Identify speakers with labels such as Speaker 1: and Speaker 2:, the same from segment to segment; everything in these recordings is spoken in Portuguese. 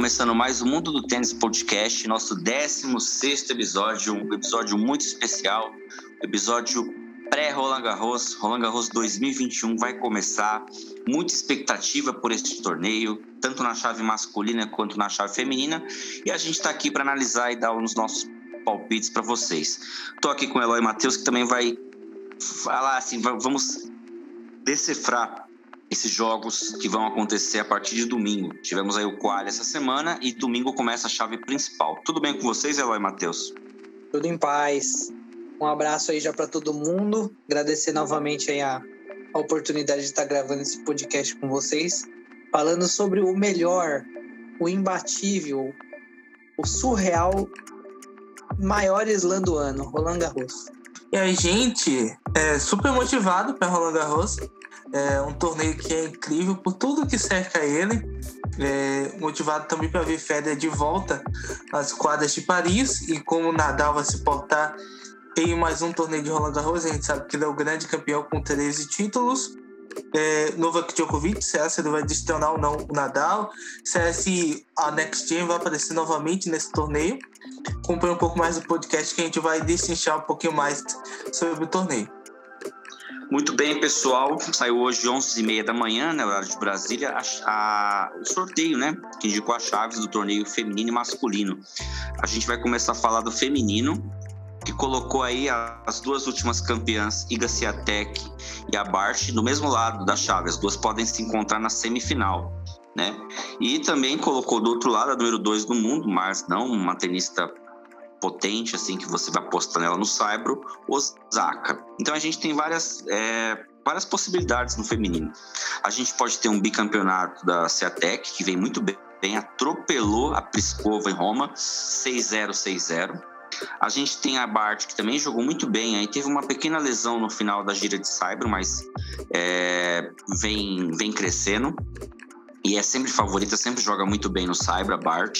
Speaker 1: começando mais o Mundo do Tênis Podcast, nosso 16 episódio, um episódio muito especial, episódio pré-Roland Garros, Roland Garros 2021 vai começar, muita expectativa por este torneio, tanto na chave masculina quanto na chave feminina, e a gente está aqui para analisar e dar os nossos palpites para vocês. Estou aqui com o Eloy Matheus, que também vai falar assim, vamos decifrar esses jogos que vão acontecer a partir de domingo. Tivemos aí o qual essa semana e domingo começa a chave principal. Tudo bem com vocês, Eloy Matheus?
Speaker 2: Tudo em paz. Um abraço aí já para todo mundo. Agradecer novamente aí a, a oportunidade de estar gravando esse podcast com vocês, falando sobre o melhor, o imbatível, o surreal maior slam do ano, Roland Garros.
Speaker 3: E a gente é super motivado para Roland Garros. É um torneio que é incrível por tudo que cerca ele. É, motivado também para ver Federer de volta às quadras de Paris e como Nadal vai se portar em mais um torneio de Roland Garros. A gente sabe que ele é o grande campeão com 13 títulos. É, Novak Djokovic, se ele vai destronar ou não o Nadal, se a Next Gen vai aparecer novamente nesse torneio. Acompanhe um pouco mais do podcast que a gente vai destrinchar um pouquinho mais sobre o torneio.
Speaker 1: Muito bem, pessoal. Saiu hoje 11h30 da manhã, né, horário de Brasília, a, a, o sorteio, né? Que indicou as chaves do torneio feminino e masculino. A gente vai começar a falar do feminino, que colocou aí as duas últimas campeãs, Iga Swiatek e a Bart, no mesmo lado da chave. As duas podem se encontrar na semifinal. Né? E também colocou do outro lado a número 2 do mundo, mas não uma tenista potente, assim, que você vai apostar nela no Saibro, Osaka. Então a gente tem várias, é, várias possibilidades no feminino. A gente pode ter um bicampeonato da Ceatec, que vem muito bem, atropelou a Pliskova em Roma, 6-0, 6-0. A gente tem a Bart, que também jogou muito bem, aí teve uma pequena lesão no final da gira de Saibro, mas é, vem, vem crescendo. E é sempre favorita, sempre joga muito bem no Saibro, a Bart.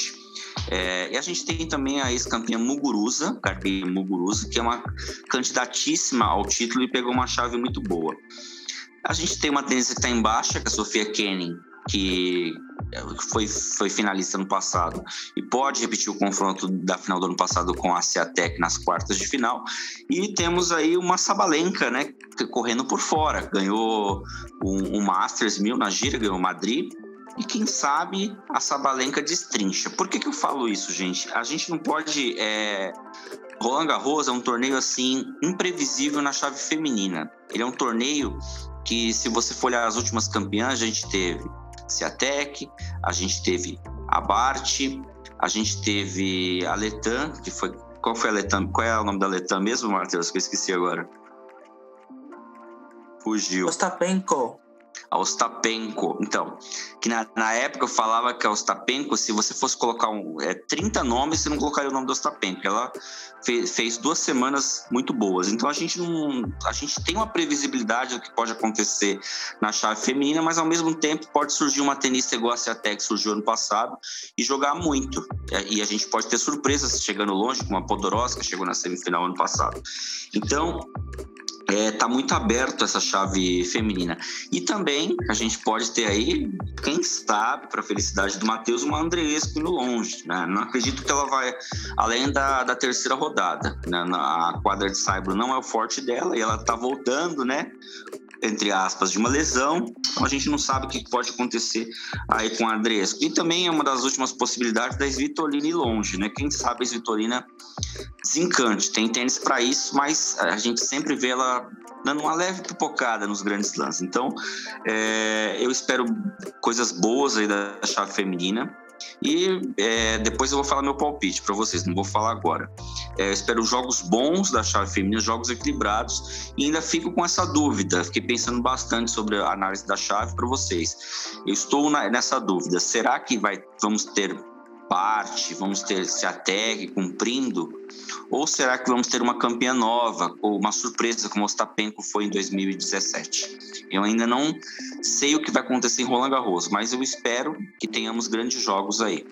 Speaker 1: É, e a gente tem também a ex-campeã Muguruza, Gabi Muguruza, que é uma candidatíssima ao título e pegou uma chave muito boa. A gente tem uma tendência que está em baixa, que é a Sofia Kenning, que foi, foi finalista no passado e pode repetir o confronto da final do ano passado com a Ciatec nas quartas de final. E temos aí uma Sabalenka, né, correndo por fora. Ganhou um, um Masters 1000 na gira, ganhou Madrid e quem sabe a Sabalenka destrincha. Por que, que eu falo isso, gente? A gente não pode. É... Roland Garros é um torneio assim imprevisível na chave feminina. Ele é um torneio que, se você for olhar as últimas campeãs, a gente teve Ciatec, a gente teve a Bart, a gente teve a Letan, que foi. Qual foi a Letan? Qual é o nome da Letan mesmo, Matheus? Que eu esqueci agora. Fugiu.
Speaker 3: Ostapenko
Speaker 1: a Ostapenko. Então, que na, na, época eu falava que a Ostapenko, se você fosse colocar um, é, 30 nomes, você não colocaria o nome da Ostapenko. Ela fez, fez duas semanas muito boas. Então a gente não. A gente tem uma previsibilidade do que pode acontecer na chave feminina, mas ao mesmo tempo pode surgir uma tenista igual a Ciatec que surgiu ano passado e jogar muito. E a gente pode ter surpresas chegando longe, como a Podoroska chegou na semifinal ano passado. Então, é, tá muito aberto essa chave feminina. E também a gente pode ter aí, quem sabe, para a felicidade do Matheus, uma Andreesco indo longe. Né? Não acredito que ela vai além da, da terceira rodada. Né? A quadra de Saibro não é o forte dela e ela tá voltando, né? Entre aspas, de uma lesão. Então a gente não sabe o que pode acontecer aí com a Andresco. E também é uma das últimas possibilidades da Svitolina ir longe, né? Quem sabe a Svitolina desencante. Tem tênis para isso, mas a gente sempre vê ela dando uma leve pipocada nos grandes lances. Então, é, eu espero coisas boas aí da chave feminina. E é, depois eu vou falar meu palpite para vocês, não vou falar agora. É, espero jogos bons da chave feminina, jogos equilibrados, e ainda fico com essa dúvida. Fiquei pensando bastante sobre a análise da chave para vocês. Eu estou na, nessa dúvida: será que vai, vamos ter parte, vamos ter Ciatec cumprindo? Ou será que vamos ter uma campeã nova, ou uma surpresa como o Ostapenko foi em 2017? Eu ainda não sei o que vai acontecer em Roland Garros, mas eu espero que tenhamos grandes jogos aí.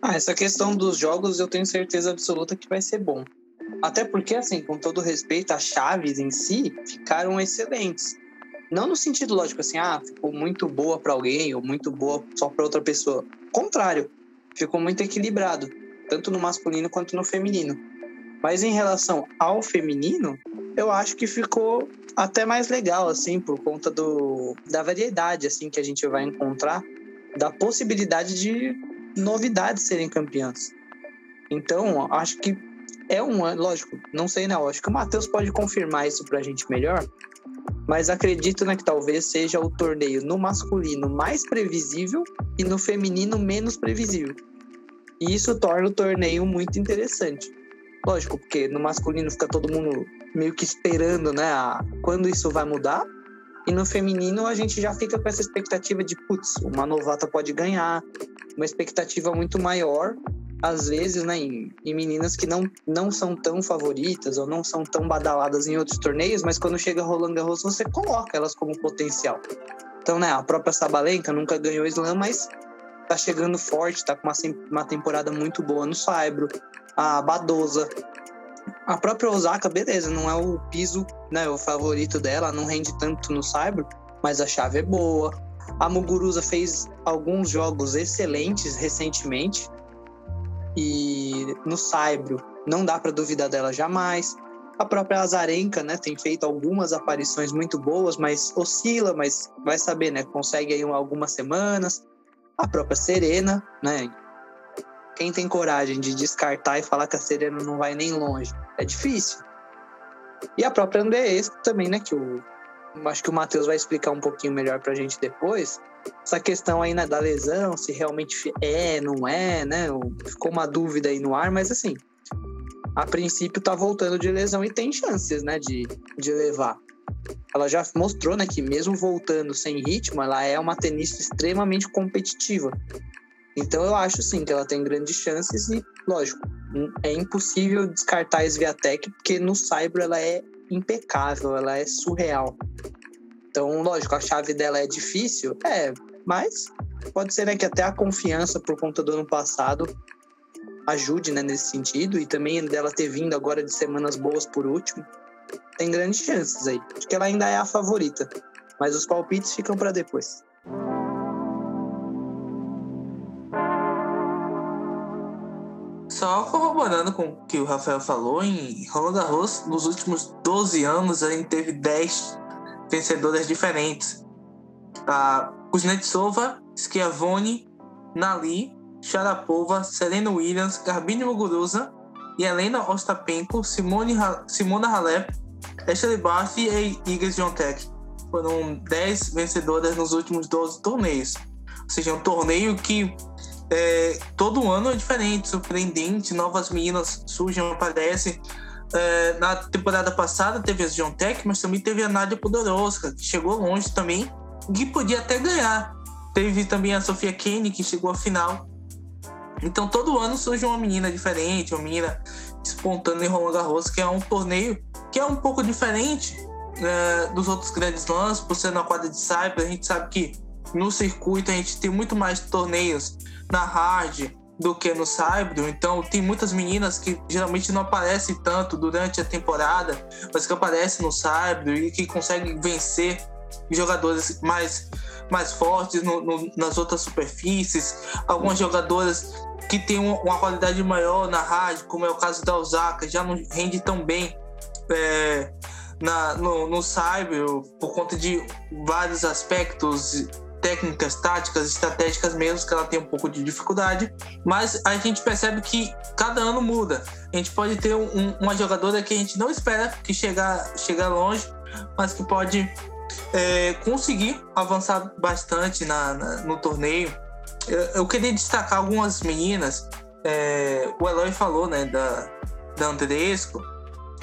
Speaker 2: Ah, essa questão dos jogos eu tenho certeza absoluta que vai ser bom. Até porque, assim, com todo respeito, as chaves em si ficaram excelentes. Não no sentido lógico assim, ah, ficou muito boa para alguém ou muito boa só para outra pessoa. Contrário, ficou muito equilibrado, tanto no masculino quanto no feminino. Mas em relação ao feminino, eu acho que ficou até mais legal, assim, por conta do, da variedade, assim, que a gente vai encontrar, da possibilidade de novidades serem campeãs. Então, acho que é um ano, lógico, não sei não, acho que o Matheus pode confirmar isso pra gente melhor, mas acredito né, que talvez seja o torneio no masculino mais previsível e no feminino menos previsível. E isso torna o torneio muito interessante. Lógico, porque no masculino fica todo mundo meio que esperando, né, a, quando isso vai mudar. E no feminino a gente já fica com essa expectativa de, putz, uma novata pode ganhar, uma expectativa muito maior, às vezes, né, em, em, meninas que não, não são tão favoritas ou não são tão badaladas em outros torneios, mas quando chega Roland Garros você coloca elas como potencial. Então, né, a própria Sabalenka nunca ganhou Slam, mas tá chegando forte, tá com uma, uma temporada muito boa no Saibro a Badosa. A própria Osaka, beleza, não é o piso, né, o favorito dela, não rende tanto no Cyber, mas a chave é boa. A Muguruza fez alguns jogos excelentes recentemente. E no Cyber não dá para duvidar dela jamais. A própria Azarenka, né, tem feito algumas aparições muito boas, mas oscila, mas vai saber, né, consegue aí algumas semanas. A própria Serena, né, quem tem coragem de descartar e falar que a Serena não vai nem longe? É difícil. E a própria Andreesco também, né? Que o, acho que o Matheus vai explicar um pouquinho melhor pra gente depois. Essa questão aí né, da lesão, se realmente é, não é, né? Ficou uma dúvida aí no ar, mas assim, a princípio tá voltando de lesão e tem chances, né, de, de levar. Ela já mostrou, né, que mesmo voltando sem ritmo, ela é uma tenista extremamente competitiva. Então eu acho sim que ela tem grandes chances e, lógico, é impossível descartar a Sviatek, porque no Cyber ela é impecável, ela é surreal. Então, lógico, a chave dela é difícil, é, mas pode ser né, que até a confiança por conta do ano passado ajude né, nesse sentido e também dela ter vindo agora de semanas boas por último. Tem grandes chances aí. Acho que ela ainda é a favorita, mas os palpites ficam para depois.
Speaker 3: Só corroborando com o que o Rafael falou, em Roland Garros, nos últimos 12 anos, a gente teve 10 vencedoras diferentes. A Kuznetsova, Schiavone, Nali, Sharapova, Serena Williams, Garbine Muguruza e Helena Ostapenko, Simone ha Simona Halep, Ashley Barty e Iga Swiatek. Foram 10 vencedoras nos últimos 12 torneios. Ou seja, um torneio que é, todo ano é diferente, surpreendente, novas meninas surgem, aparecem. É, na temporada passada teve a John Tech, mas também teve a Nadia Podoroska, que chegou longe também, que podia até ganhar. Teve também a Sofia Kenny, que chegou à final. Então todo ano surge uma menina diferente, uma menina espontânea em Roland Garros, que é um torneio que é um pouco diferente é, dos outros grandes lãs, por ser na quadra de Cyber. A gente sabe que no circuito a gente tem muito mais torneios na hard do que no Cyber. Então tem muitas meninas que geralmente não aparecem tanto durante a temporada, mas que aparecem no Cyber e que conseguem vencer jogadores mais, mais fortes no, no, nas outras superfícies. Algumas jogadoras que têm uma qualidade maior na hard, como é o caso da Osaka, já não rende tão bem. É, na, no, no Cyber, por conta de vários aspectos técnicas, táticas, estratégicas mesmo, que ela tem um pouco de dificuldade, mas a gente percebe que cada ano muda. A gente pode ter um, uma jogadora que a gente não espera que chegar, chegar longe, mas que pode é, conseguir avançar bastante na, na no torneio. Eu, eu, queria destacar algumas meninas. É, o Eloy falou, né, da, da Andresco.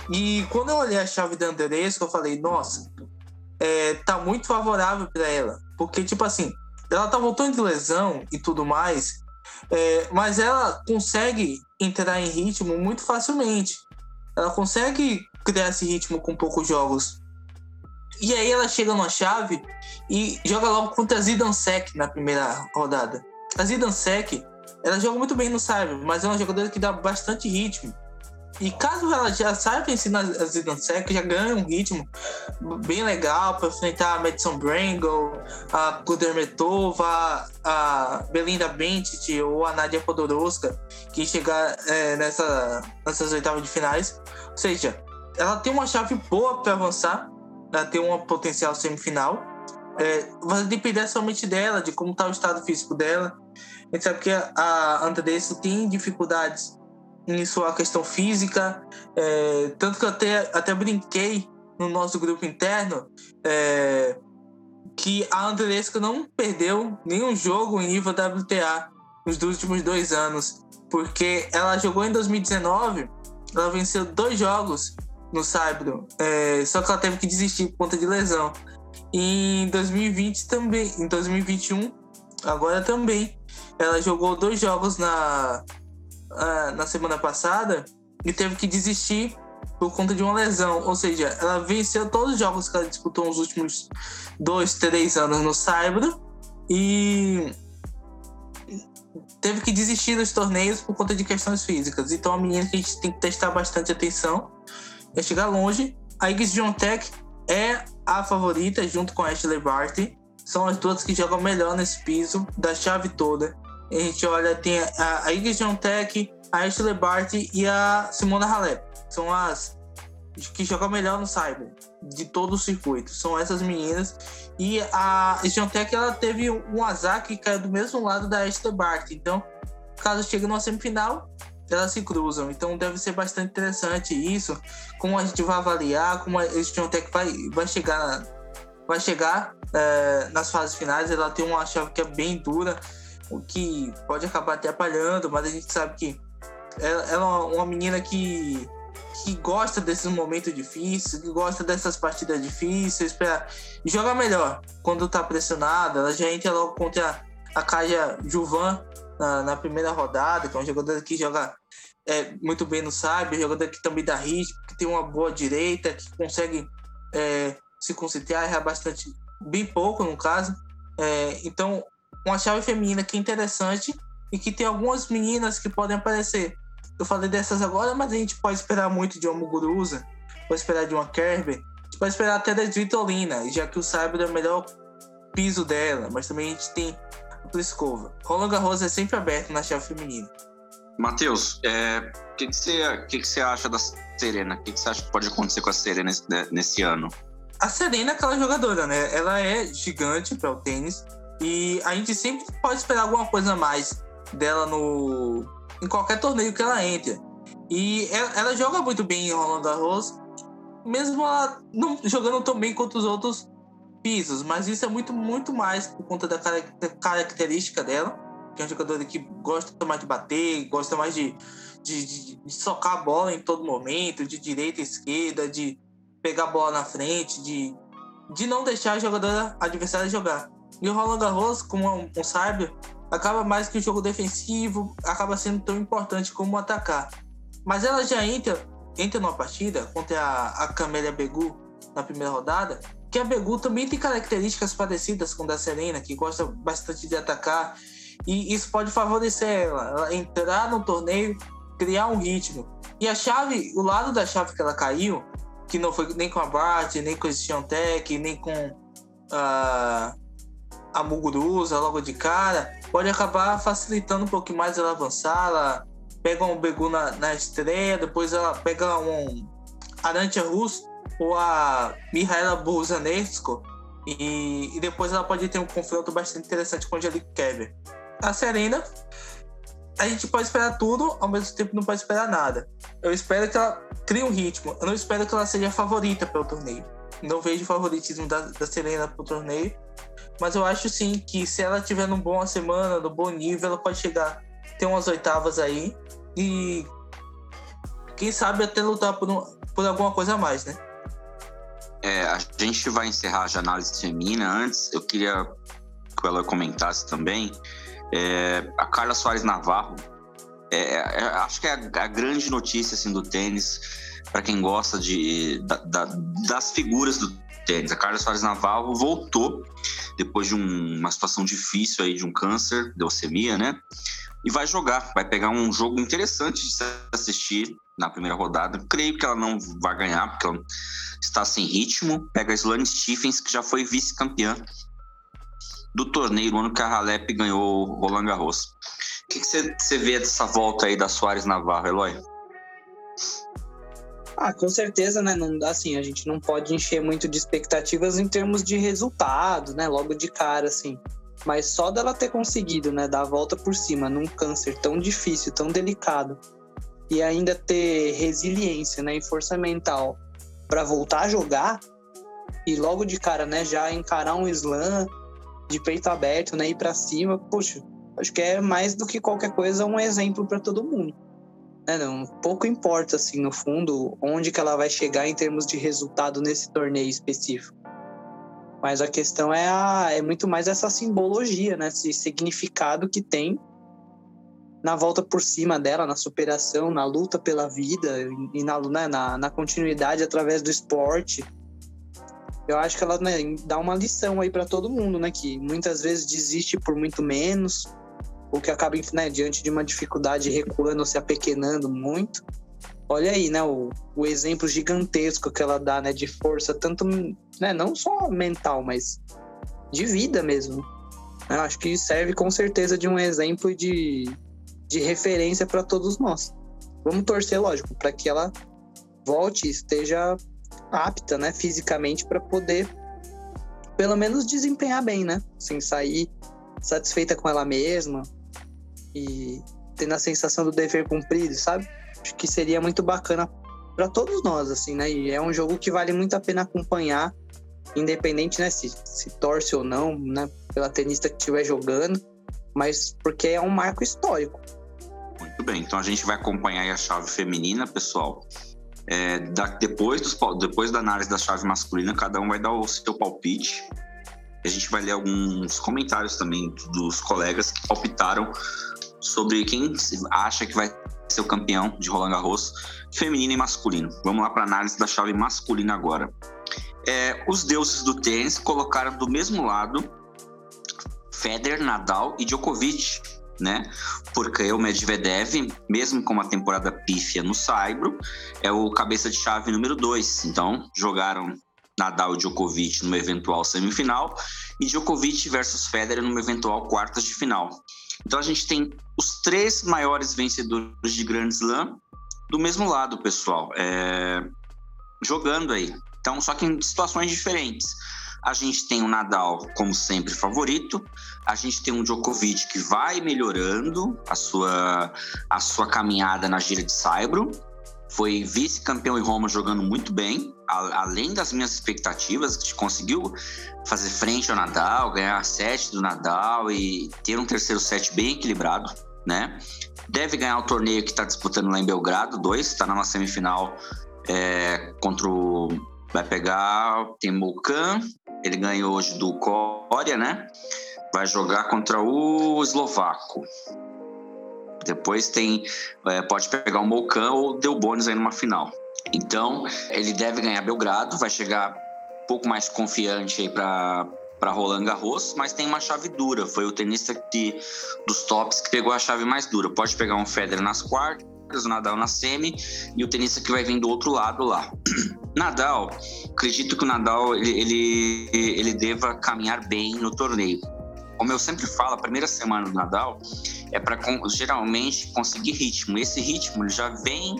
Speaker 3: E quando eu olhei a chave da Andresco, eu falei, nossa, é, tá muito favorável para ela. Porque, tipo assim, ela tá voltando de lesão e tudo mais, é, mas ela consegue entrar em ritmo muito facilmente. Ela consegue criar esse ritmo com poucos jogos. E aí ela chega numa chave e joga logo contra a Zidansek na primeira rodada. A Zidansek, ela joga muito bem no Cyber, mas é uma jogadora que dá bastante ritmo. E caso ela já saiba ensinar a Zidansek, já ganha um ritmo bem legal para enfrentar a Madison Brangle, a Kudermetova, a Belinda Bencic ou a Nadia Podoroska, que chegar é, nessa, nessas oitavas de finais. Ou seja, ela tem uma chave boa para avançar, ela tem um potencial semifinal. É, vai depender somente dela, de como está o estado físico dela. A gente sabe que a Andressa tem dificuldades em sua questão física, é, tanto que eu até, até brinquei no nosso grupo interno é, que a Andresca não perdeu nenhum jogo em nível WTA nos últimos dois anos, porque ela jogou em 2019, ela venceu dois jogos no Saibro, é, só que ela teve que desistir por conta de lesão. Em 2020 também, em 2021, agora também, ela jogou dois jogos na uh, na semana passada e teve que desistir por conta de uma lesão. Ou seja, ela venceu todos os jogos que ela disputou nos últimos dois, três anos no Saibro e teve que desistir dos torneios por conta de questões físicas. Então, a menina que a gente tem que testar bastante atenção é chegar longe. A Iggs Tech é a favorita junto com a Ashley Barty. São as duas que jogam melhor nesse piso da chave toda a gente olha, tem a, a Iggy Tech, a Ashley Barty e a Simona Halep. São as que jogam melhor no Cyber, de todo o circuito. São essas meninas. E a Tech ela teve um azar que caiu do mesmo lado da Ashley Barty. Então, caso chegue numa semifinal, elas se cruzam. Então, deve ser bastante interessante isso. Como a gente vai avaliar, como a Tech vai, vai chegar, vai chegar é, nas fases finais. Ela tem uma chave que é bem dura o que pode acabar atrapalhando, mas a gente sabe que ela, ela é uma menina que, que gosta desses momentos difíceis, que gosta dessas partidas difíceis, para jogar melhor quando tá pressionada. Ela já entra logo contra a Kaja Juvan na, na, primeira rodada, que é um jogador que joga é, muito bem no sabe, jogador que também dá ritmo, que tem uma boa direita, que consegue é, se concentrar, errar bastante, bem pouco no caso. É, então, uma chave feminina que é interessante e que tem algumas meninas que podem aparecer. Eu falei dessas agora, mas a gente pode esperar muito de uma Muguruza, pode esperar de uma Kerber, a gente pode esperar até da Svitolina, já que o Cyber é o melhor piso dela, mas também a gente tem a Pliskova. Roland Garros é sempre aberto na chave feminina.
Speaker 1: Matheus, o é, que, que, você, que, que você acha da Serena? O que, que você acha que pode acontecer com a Serena nesse, nesse ano?
Speaker 3: A Serena é aquela jogadora, né? Ela é gigante para o tênis. E a gente sempre pode esperar alguma coisa a mais dela no em qualquer torneio que ela entre. E ela, ela joga muito bem em Roland Garros, mesmo ela não jogando tão bem quanto os outros pisos, mas isso é muito muito mais por conta da característica dela, que é uma jogadora que gosta mais de bater, gosta mais de, de, de, de socar a bola em todo momento, de direita e esquerda, de pegar a bola na frente, de, de não deixar a jogadora adversária jogar. E o Roland Garros, como um, um sábio, acaba mais que o jogo defensivo, acaba sendo tão importante como atacar. Mas ela já entra, entra numa partida contra a, a Camélia Begu na primeira rodada, que a Begu também tem características parecidas com a da Serena, que gosta bastante de atacar, e isso pode favorecer ela, ela entrar no torneio, criar um ritmo. E a chave, o lado da chave que ela caiu, que não foi nem com a Bart, nem com o Tech, nem com a a Muguruza logo de cara, pode acabar facilitando um pouquinho mais ela avançar. Ela pega um Begu na, na estreia, depois ela pega um Arantia Rus ou a Mihaela Burzanesco e, e, depois ela pode ter um confronto bastante interessante com a Angelique Kerber. A Serena, a gente pode esperar tudo, ao mesmo tempo não pode esperar nada. Eu espero que ela crie um ritmo, eu não espero que ela seja a favorita pelo torneio. Não vejo favoritismo da, da Serena pro torneio, mas eu acho sim que se ela tiver num bom semana, no bom nível, ela pode chegar, ter umas oitavas aí e quem sabe até lutar por, um, por alguma coisa a mais, né?
Speaker 1: É, a gente vai encerrar a análise feminina. Antes, eu queria que ela comentasse também. É, a Carla Soares Navarro, é, é, acho que é a, a, grande notícia assim, do tênis para quem gosta de, da, da, das figuras do tênis. A Carla Soares Navarro voltou depois de um, uma situação difícil aí de um câncer, leucemia, né? e vai jogar. Vai pegar um jogo interessante de assistir na primeira rodada. Creio que ela não vai ganhar, porque ela está sem ritmo. Pega a Sloane Stephens, que já foi vice-campeã do torneio no ano que a Halep ganhou o Roland Garros. O que, você vê dessa volta aí da Soares Navarro, Eloy?
Speaker 2: Ah, com certeza, né? Não, assim, a gente não pode encher muito de expectativas em termos de resultado, né? Logo de cara, assim. Mas só dela ter conseguido, né, dar a volta por cima num câncer tão difícil, tão delicado, e ainda ter resiliência, né, e força mental para voltar a jogar e logo de cara, né, já encarar um slam de peito aberto, né, ir para cima, poxa, acho que é mais do que qualquer coisa um exemplo para todo mundo. Né, não, pouco importa assim no fundo onde que ela vai chegar em termos de resultado nesse torneio específico. Mas a questão é, a, é muito mais essa simbologia, né? Esse significado que tem na volta por cima dela, na superação, na luta pela vida e na, né, na, na continuidade através do esporte. Eu acho que ela né, dá uma lição aí para todo mundo, né? Que muitas vezes desiste por muito menos, ou que acaba né, diante de uma dificuldade recuando ou se apequenando muito olha aí, né, o, o exemplo gigantesco que ela dá, né, de força, tanto, né, não só mental, mas de vida mesmo. Eu acho que serve com certeza de um exemplo de, de referência para todos nós. Vamos torcer, lógico, para que ela volte e esteja apta, né, fisicamente para poder pelo menos desempenhar bem, né? Sem sair satisfeita com ela mesma e tendo a sensação do dever cumprido, sabe? acho que seria muito bacana para todos nós, assim, né? E é um jogo que vale muito a pena acompanhar, independente, né, se, se torce ou não, né, pela tenista que estiver jogando, mas porque é um marco histórico.
Speaker 1: Muito bem, então a gente vai acompanhar a chave feminina, pessoal. É, da, depois, dos, depois da análise da chave masculina, cada um vai dar o seu palpite. A gente vai ler alguns comentários também dos colegas que palpitaram sobre quem acha que vai ser o campeão de Roland Garros, feminino e masculino. Vamos lá para análise da chave masculina agora. É, os deuses do tênis colocaram do mesmo lado Federer, Nadal e Djokovic, né? Porque o Medvedev, mesmo com uma temporada pífia no Saibro, é o cabeça de chave número 2. Então, jogaram Nadal e Djokovic numa eventual semifinal e Djokovic versus Federer numa eventual quartas de final. Então a gente tem os três maiores vencedores de Grand Slam do mesmo lado, pessoal, é... jogando aí. Então, só que em situações diferentes. A gente tem o Nadal, como sempre, favorito. A gente tem um Djokovic que vai melhorando a sua, a sua caminhada na gira de Saibro. Foi vice-campeão em Roma jogando muito bem, além das minhas expectativas, conseguiu fazer frente ao Nadal, ganhar sete do Nadal e ter um terceiro set bem equilibrado, né? Deve ganhar o torneio que está disputando lá em Belgrado, dois, está na semifinal é, contra o. Vai pegar. Tem Mocan, ele ganhou hoje do Coria, né? Vai jogar contra o eslovaco. Depois tem. É, pode pegar o Mocan ou deu bônus aí numa final. Então, ele deve ganhar Belgrado, vai chegar um pouco mais confiante aí para para Roland Garros, mas tem uma chave dura. Foi o tenista que, dos tops que pegou a chave mais dura. Pode pegar um Federer nas quartas, o Nadal na semi e o tenista que vai vir do outro lado lá. Nadal, acredito que o Nadal ele, ele, ele deva caminhar bem no torneio. Como eu sempre falo, a primeira semana do Nadal é para geralmente conseguir ritmo. Esse ritmo já vem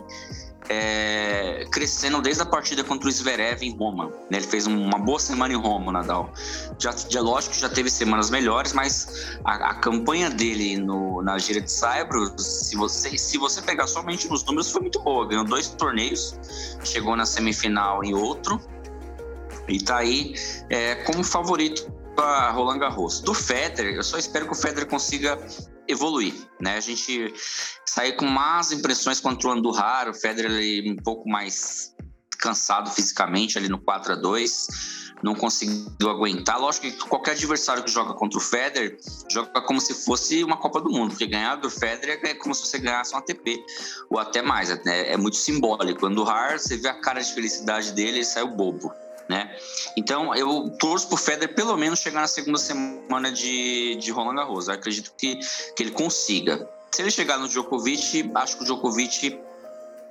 Speaker 1: é, crescendo desde a partida contra o Zverev em Roma. Né? Ele fez uma boa semana em Roma, Nadal. Já, já, lógico que já teve semanas melhores, mas a, a campanha dele no, na gira de Saibro, se você, se você pegar somente nos números, foi muito boa. Ganhou dois torneios, chegou na semifinal em outro, e tá aí é, como favorito para Roland Garros. Do Federer, eu só espero que o Federer consiga evoluir, né? A gente sair com más impressões contra o Andurrar, o Federer ele, um pouco mais cansado fisicamente ali no 4 a 2 não conseguiu aguentar. Lógico que qualquer adversário que joga contra o Federer joga como se fosse uma Copa do Mundo, porque ganhar do Federer é como se você ganhasse um ATP, ou até mais, né? é muito simbólico. O Andurrar, você vê a cara de felicidade dele, ele saiu bobo né? Então eu torço pro Federer pelo menos chegar na segunda semana de, de Roland Garros. Eu acredito que, que ele consiga. Se ele chegar no Djokovic, acho que o Djokovic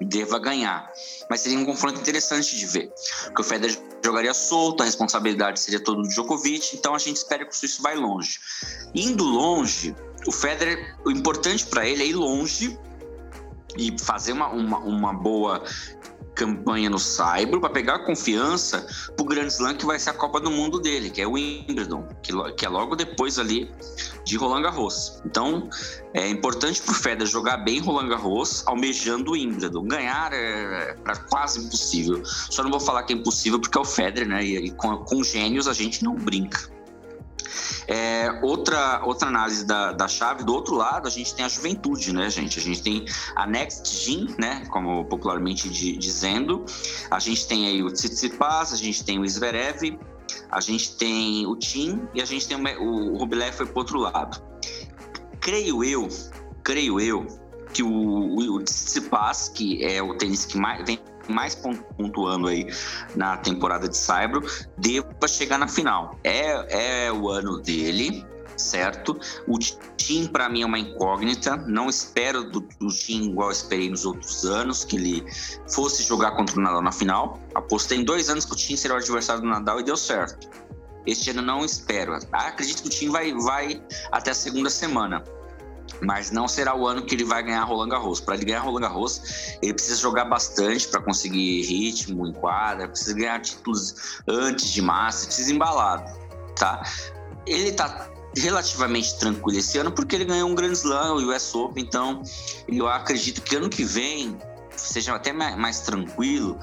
Speaker 1: deva ganhar. Mas seria um confronto interessante de ver. Porque o Federer jogaria solto, a responsabilidade seria toda do Djokovic, então a gente espera que o suíço vai longe. Indo longe, o Federer, o importante para ele é ir longe e fazer uma, uma, uma boa campanha no Saibro para pegar confiança pro Grand Slam que vai ser a Copa do Mundo dele, que é o Wimbledon, que, que é logo depois ali de Roland Garros. Então, é importante pro Federer jogar bem Roland Garros, almejando o Wimbledon. Ganhar é, é quase impossível. Só não vou falar que é impossível porque é o Federer, né? E, e com, com gênios a gente não brinca. É, outra, outra análise da, da chave, do outro lado, a gente tem a juventude, né, gente? A gente tem a Next Gen, né, como popularmente de, dizendo. A gente tem aí o Tsitsipas, a gente tem o Zverev, a gente tem o Tim e a gente tem o, o Rublev foi pro outro lado. Creio eu, creio eu, que o, o, Tsitsipas, que é o tênis que mais mais pontuando aí na temporada de Saibro, deva chegar na final. É, é o ano dele, certo? O Tim, para mim, é uma incógnita. Não espero do, do Tim igual esperei nos outros anos, que ele fosse jogar contra o Nadal na final. Apostei em dois anos que o Tim seria o adversário do Nadal e deu certo. Este ano não espero. Acredito que o Tim vai, vai até a segunda semana mas não será o ano que ele vai ganhar Roland Garros. Para ele ganhar Roland Garros, ele precisa jogar bastante para conseguir ritmo em quadra, precisa ganhar títulos antes de massa, precisa embalado, tá? Ele tá relativamente tranquilo esse ano porque ele ganhou um Grand Slam, o US Open, então eu acredito que ano que vem seja até mais tranquilo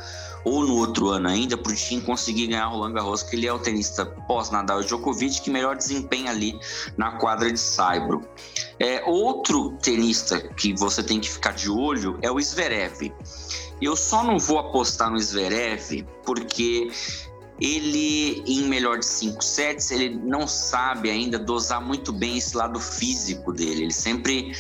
Speaker 1: ou no outro ano ainda, para o time conseguir ganhar Roland Garros, que ele é o tenista pós-Nadal e Djokovic que melhor desempenha ali na quadra de Saibro. É, outro tenista que você tem que ficar de olho é o Zverev. Eu só não vou apostar no Zverev porque ele, em melhor de cinco sets, ele não sabe ainda dosar muito bem esse lado físico dele. Ele sempre.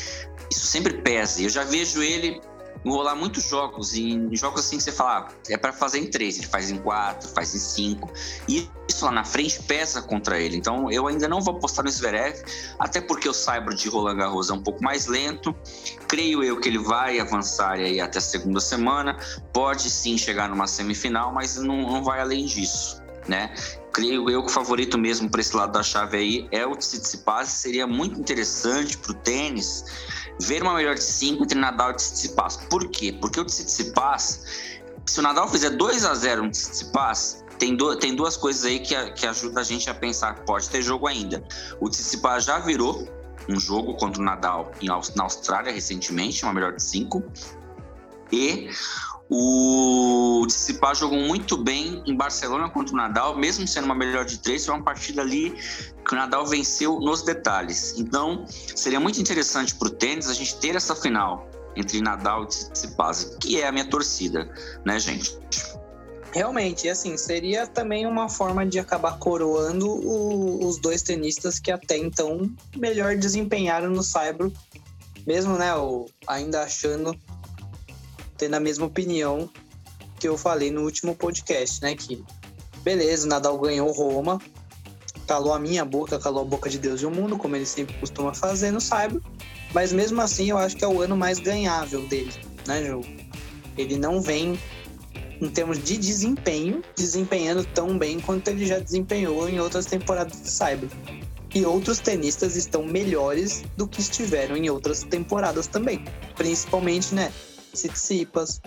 Speaker 1: Isso sempre pesa. Eu já vejo ele enrolar muitos jogos, em jogos assim que você fala, ah, é para fazer em três, ele faz em quatro, faz em cinco, e isso lá na frente pesa contra ele. Então eu ainda não vou apostar no Zverev, até porque o Cyber de Roland Garros é um pouco mais lento. Creio eu que ele vai avançar aí até a segunda semana, pode sim chegar numa semifinal, mas não, não vai além disso. Né? creio eu que o favorito mesmo para esse lado da chave aí é o Tsitsipas. Seria muito interessante para o tênis ver uma melhor de 5 entre Nadal e Tsitsipas. Por quê? Porque o Tsitsipas, se o Nadal fizer 2 a 0 no Tsitsipas, tem, do, tem duas coisas aí que, que ajuda a gente a pensar que pode ter jogo ainda. O Tsitsipas já virou um jogo contra o Nadal em, na Austrália recentemente, uma melhor de 5. E o Tsitsipas jogou muito bem em Barcelona contra o Nadal, mesmo sendo uma melhor de três, foi uma partida ali que o Nadal venceu nos detalhes. Então, seria muito interessante para o tênis a gente ter essa final entre Nadal e Tsitsipas, que é a minha torcida, né, gente?
Speaker 2: Realmente, assim, seria também uma forma de acabar coroando o, os dois tenistas que até então melhor desempenharam no Saibro, mesmo, né, o, ainda achando tendo a mesma opinião que eu falei no último podcast, né? Que beleza, Nadal ganhou Roma, calou a minha boca, calou a boca de Deus e o mundo, como ele sempre costuma fazer no Cyber. Mas mesmo assim, eu acho que é o ano mais ganhável dele, né, Ju? Ele não vem, em termos de desempenho, desempenhando tão bem quanto ele já desempenhou em outras temporadas de Cyber. E outros tenistas estão melhores do que estiveram em outras temporadas também. Principalmente, né? Tsitsipas,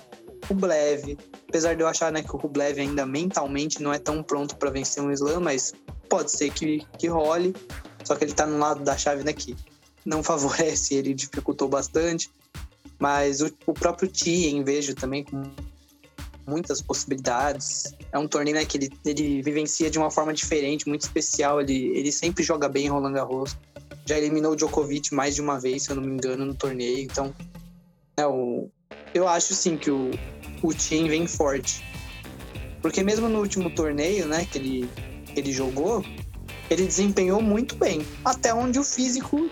Speaker 2: Rublev. Apesar de eu achar né, que o Rublev ainda mentalmente não é tão pronto para vencer um slam, mas pode ser que, que role. Só que ele tá no lado da chave né, que não favorece, ele dificultou bastante. Mas o, o próprio Tien vejo também com muitas possibilidades. É um torneio né, que ele, ele vivencia de uma forma diferente, muito especial. Ele, ele sempre joga bem em Roland Garros. Já eliminou o Djokovic mais de uma vez, se eu não me engano, no torneio. Então, é, o, eu acho sim que o, o time vem forte. Porque mesmo no último torneio, né, que ele, ele jogou, ele desempenhou muito bem, até onde o físico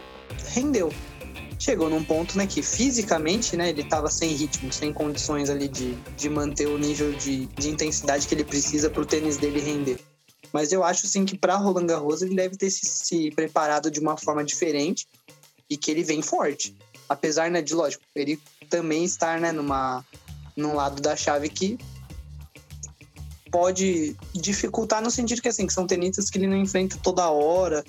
Speaker 2: rendeu. Chegou num ponto, né, que fisicamente, né, ele estava sem ritmo, sem condições ali de, de manter o nível de, de intensidade que ele precisa para o tênis dele render. Mas eu acho sim que para Roland Garros ele deve ter se, se preparado de uma forma diferente e que ele vem forte. Apesar, né, de lógico, ele também estar, né, numa, num lado da chave que pode dificultar no sentido que, assim, que são tenistas que ele não enfrenta toda hora,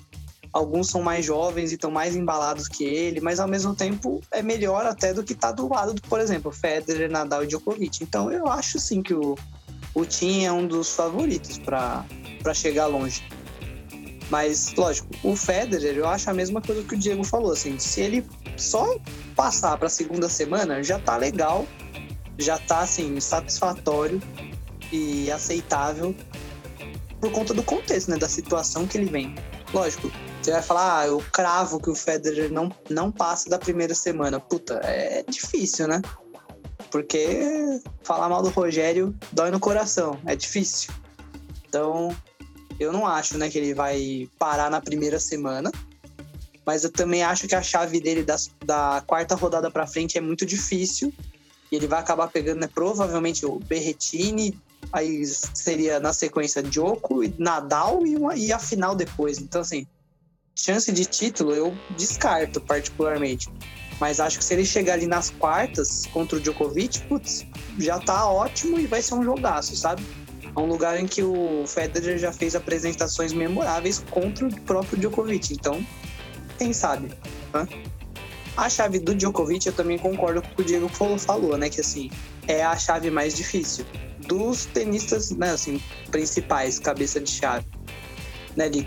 Speaker 2: alguns são mais jovens e estão mais embalados que ele, mas ao mesmo tempo é melhor até do que tá do lado do, por exemplo, Federer, Nadal e Djokovic. Então eu acho sim que o, o Tim é um dos favoritos para chegar longe. Mas, lógico, o Federer, eu acho a mesma coisa que o Diego falou, assim, se ele só passar para a segunda semana, já tá legal, já tá, assim, satisfatório e aceitável por conta do contexto, né, da situação que ele vem. Lógico, você vai falar, ah, eu cravo que o Federer não, não passa da primeira semana. Puta, é difícil, né? Porque falar mal do Rogério dói no coração, é difícil. Então, eu não acho, né, que ele vai parar na primeira semana. Mas eu também acho que a chave dele das, da quarta rodada para frente é muito difícil. E ele vai acabar pegando, né, provavelmente o Berretini, aí seria na sequência Djoko, Nadal e, uma, e a final depois. Então, assim, chance de título eu descarto particularmente. Mas acho que se ele chegar ali nas quartas contra o Djokovic, putz, já tá ótimo e vai ser um jogaço, sabe? É um lugar em que o Federer já fez apresentações memoráveis contra o próprio Djokovic. Então, quem sabe? Né? A chave do Djokovic, eu também concordo com o que o Diego falou, né? Que assim, é a chave mais difícil. Dos tenistas, né, assim, principais, cabeça de chave. Né, de,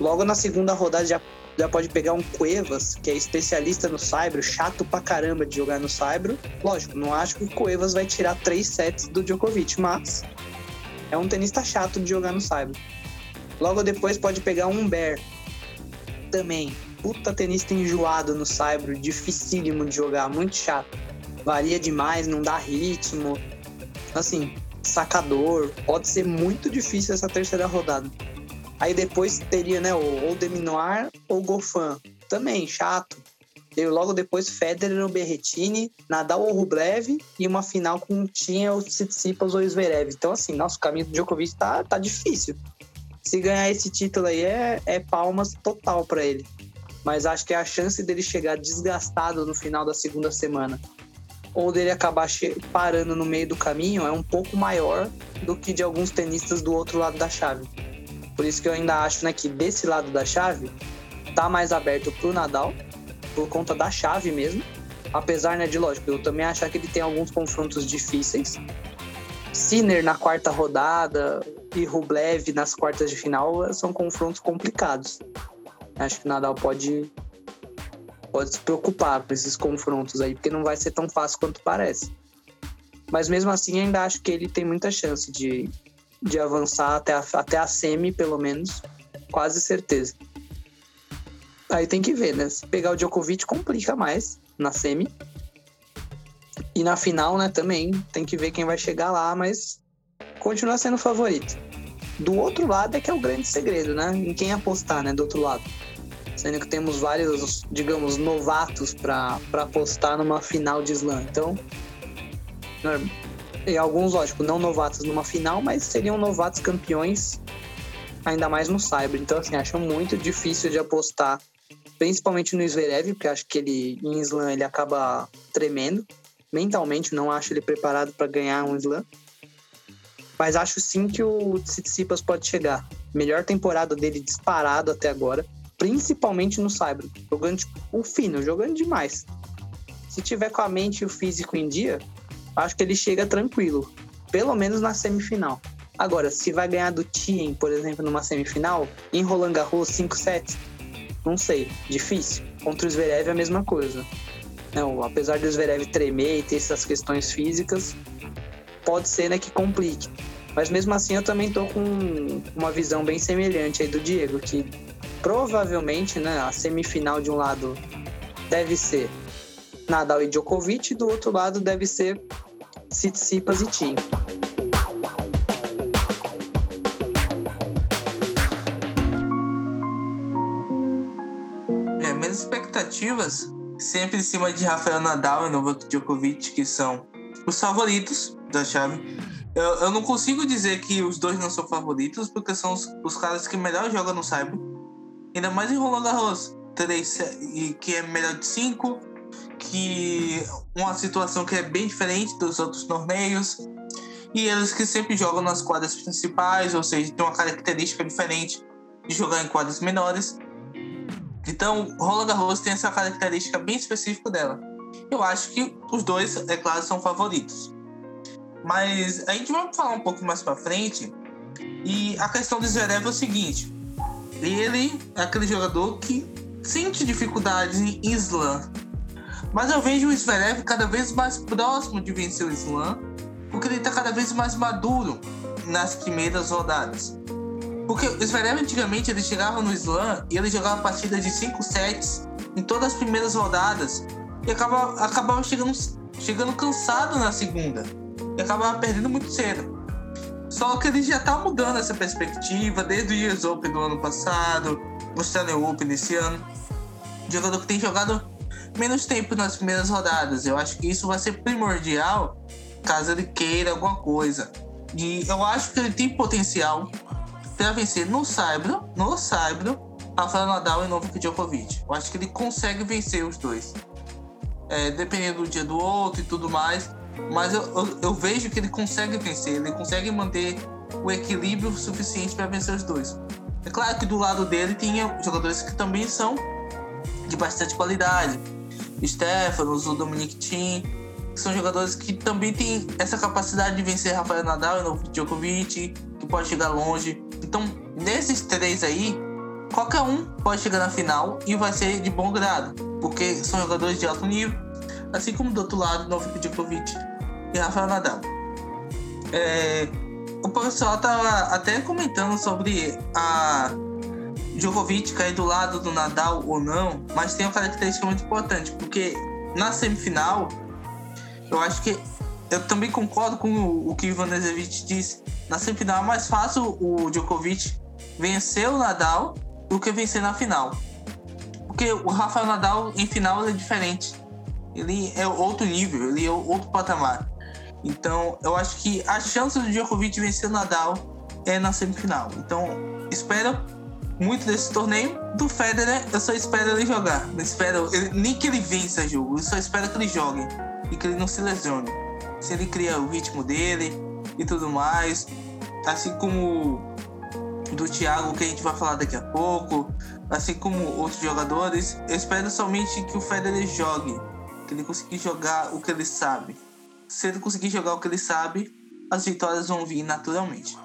Speaker 2: logo na segunda rodada já, já pode pegar um Cuevas, que é especialista no Saibro, chato pra caramba de jogar no Saibro. Lógico, não acho que o Cuevas vai tirar três sets do Djokovic, mas é um tenista chato de jogar no Saibro. Logo depois pode pegar um Bear. Também. Puta tenista enjoado no Saibro, dificílimo de jogar, muito chato. Varia demais, não dá ritmo. Assim, sacador. Pode ser muito difícil essa terceira rodada. Aí depois teria, né, ou Deminoir ou Gofan. Também, chato. E logo depois Federer ou Berretini, Nadal ou Rublev e uma final com Tinha ou Tsitsipas ou Zverev. Então, assim, nosso caminho do Djokovic tá, tá difícil. Se ganhar esse título aí é, é palmas total para ele. Mas acho que a chance dele chegar desgastado no final da segunda semana ou dele acabar parando no meio do caminho é um pouco maior do que de alguns tenistas do outro lado da chave. Por isso que eu ainda acho né, que desse lado da chave tá mais aberto pro Nadal por conta da chave mesmo. Apesar, né, de lógico, eu também achar que ele tem alguns confrontos difíceis. Sinner na quarta rodada e Rublev nas quartas de final são confrontos complicados. Acho que o Nadal pode pode se preocupar com esses confrontos aí, porque não vai ser tão fácil quanto parece. Mas mesmo assim, ainda acho que ele tem muita chance de, de avançar até a, até a semi, pelo menos, quase certeza. Aí tem que ver, né? Se pegar o Djokovic complica mais na semi. E na final, né, também tem que ver quem vai chegar lá, mas continua sendo favorito. Do outro lado é que é o grande segredo, né? Em quem apostar, né, do outro lado. Sendo que temos vários, digamos, novatos para apostar numa final de slam. Então, e alguns, lógico, não novatos numa final, mas seriam novatos campeões, ainda mais no Cyber. Então, assim, acho muito difícil de apostar principalmente no Zverev, porque acho que ele em slam ele acaba tremendo. Mentalmente não acho ele preparado para ganhar um slam. Mas acho sim que o Tsitsipas pode chegar. Melhor temporada dele disparado até agora, principalmente no Cyber, jogando tipo, o fino, jogando demais. Se tiver com a mente e o físico em dia, acho que ele chega tranquilo, pelo menos na semifinal. Agora, se vai ganhar do Tien, por exemplo, numa semifinal, em Roland Garros 5 sets, não sei, difícil. Contra o Zverev é a mesma coisa. Não, apesar do Zverev tremer e ter essas questões físicas, pode ser né, que complique. Mas mesmo assim eu também tô com uma visão bem semelhante aí do Diego, que provavelmente né, a semifinal de um lado deve ser Nadal e Djokovic, do outro lado deve ser Tsitsipas e Tim.
Speaker 3: expectativas sempre em cima de Rafael Nadal e Novak Djokovic, que são os favoritos da chave. Eu, eu não consigo dizer que os dois não são favoritos, porque são os, os caras que melhor jogam no Cyber. Ainda mais em Roland Garros, três, e que é melhor de cinco, que uma situação que é bem diferente dos outros torneios. E eles que sempre jogam nas quadras principais, ou seja, tem uma característica diferente de jogar em quadras menores. Então, Roland Garros tem essa característica bem específica dela. Eu acho que os dois, é claro, são favoritos. Mas a gente vai falar um pouco mais para frente. E a questão do Zverev é o seguinte: ele é aquele jogador que sente dificuldades em slam. Mas eu vejo o Zverev cada vez mais próximo de vencer o slam, porque ele está cada vez mais maduro nas primeiras rodadas. Porque o Zverev antigamente ele chegava no slam e ele jogava partidas de 5 sets em todas as primeiras rodadas e acabava, acabava chegando, chegando cansado na segunda e acabava perdendo muito cedo. Só que ele já tá mudando essa perspectiva desde o US Open do ano passado, o Stanley Open desse ano. Jogador que tem jogado menos tempo nas primeiras rodadas. Eu acho que isso vai ser primordial caso ele queira alguma coisa. E eu acho que ele tem potencial para vencer no Saibro, no Saibro, Rafael Nadal e Novak Djokovic. Eu acho que ele consegue vencer os dois. É, dependendo do dia do outro e tudo mais. Mas eu, eu, eu, vejo que ele consegue vencer, ele consegue manter o equilíbrio suficiente para vencer os dois. É claro que do lado dele tem jogadores que também são de bastante qualidade. Stefanos, o Dominic Thiem, que são jogadores que também têm essa capacidade de vencer Rafael Nadal e Novak Djokovic, que pode chegar longe. Então, nesses três aí, qualquer um pode chegar na final e vai ser de bom grado, porque são jogadores de alto nível, assim como do outro lado, Novak Djokovic e Rafael Nadal. É, o pessoal estava até comentando sobre a Djokovic cair do lado do Nadal ou não, mas tem uma característica muito importante, porque na semifinal, eu acho que eu também concordo com o, que o Ivan Nezevic disse. Na semifinal é mais fácil o Djokovic vencer o Nadal do que vencer na final. Porque o Rafael Nadal em final é diferente. Ele é outro nível, ele é outro patamar. Então, eu acho que a chance do Djokovic vencer o Nadal é na semifinal. Então, espero muito desse torneio. Do Federer, eu só espero ele jogar. Não espero ele, nem que ele vença jogo, eu só espero que ele jogue e que ele não se lesione. Se ele cria o ritmo dele e tudo mais, assim como do Thiago, que a gente vai falar daqui a pouco, assim como outros jogadores, eu espero somente que o Federer jogue, que ele consiga jogar o que ele sabe se ele conseguir jogar o que ele sabe, as vitórias vão vir naturalmente.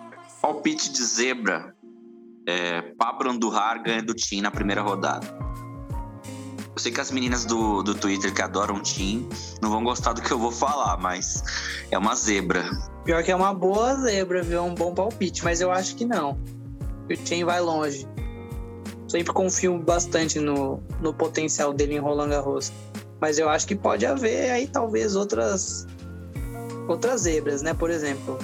Speaker 1: Palpite de zebra. É, Pablo Andujar ganha do Tim na primeira rodada. Eu sei que as meninas do, do Twitter que adoram Tim não vão gostar do que eu vou falar, mas é uma zebra.
Speaker 2: Pior que é uma boa zebra, viu? É um bom palpite, mas eu acho que não. O Tim vai longe. Sempre confio bastante no, no potencial dele em Roland Garros. Mas eu acho que pode haver aí talvez outras outras zebras, né? Por exemplo,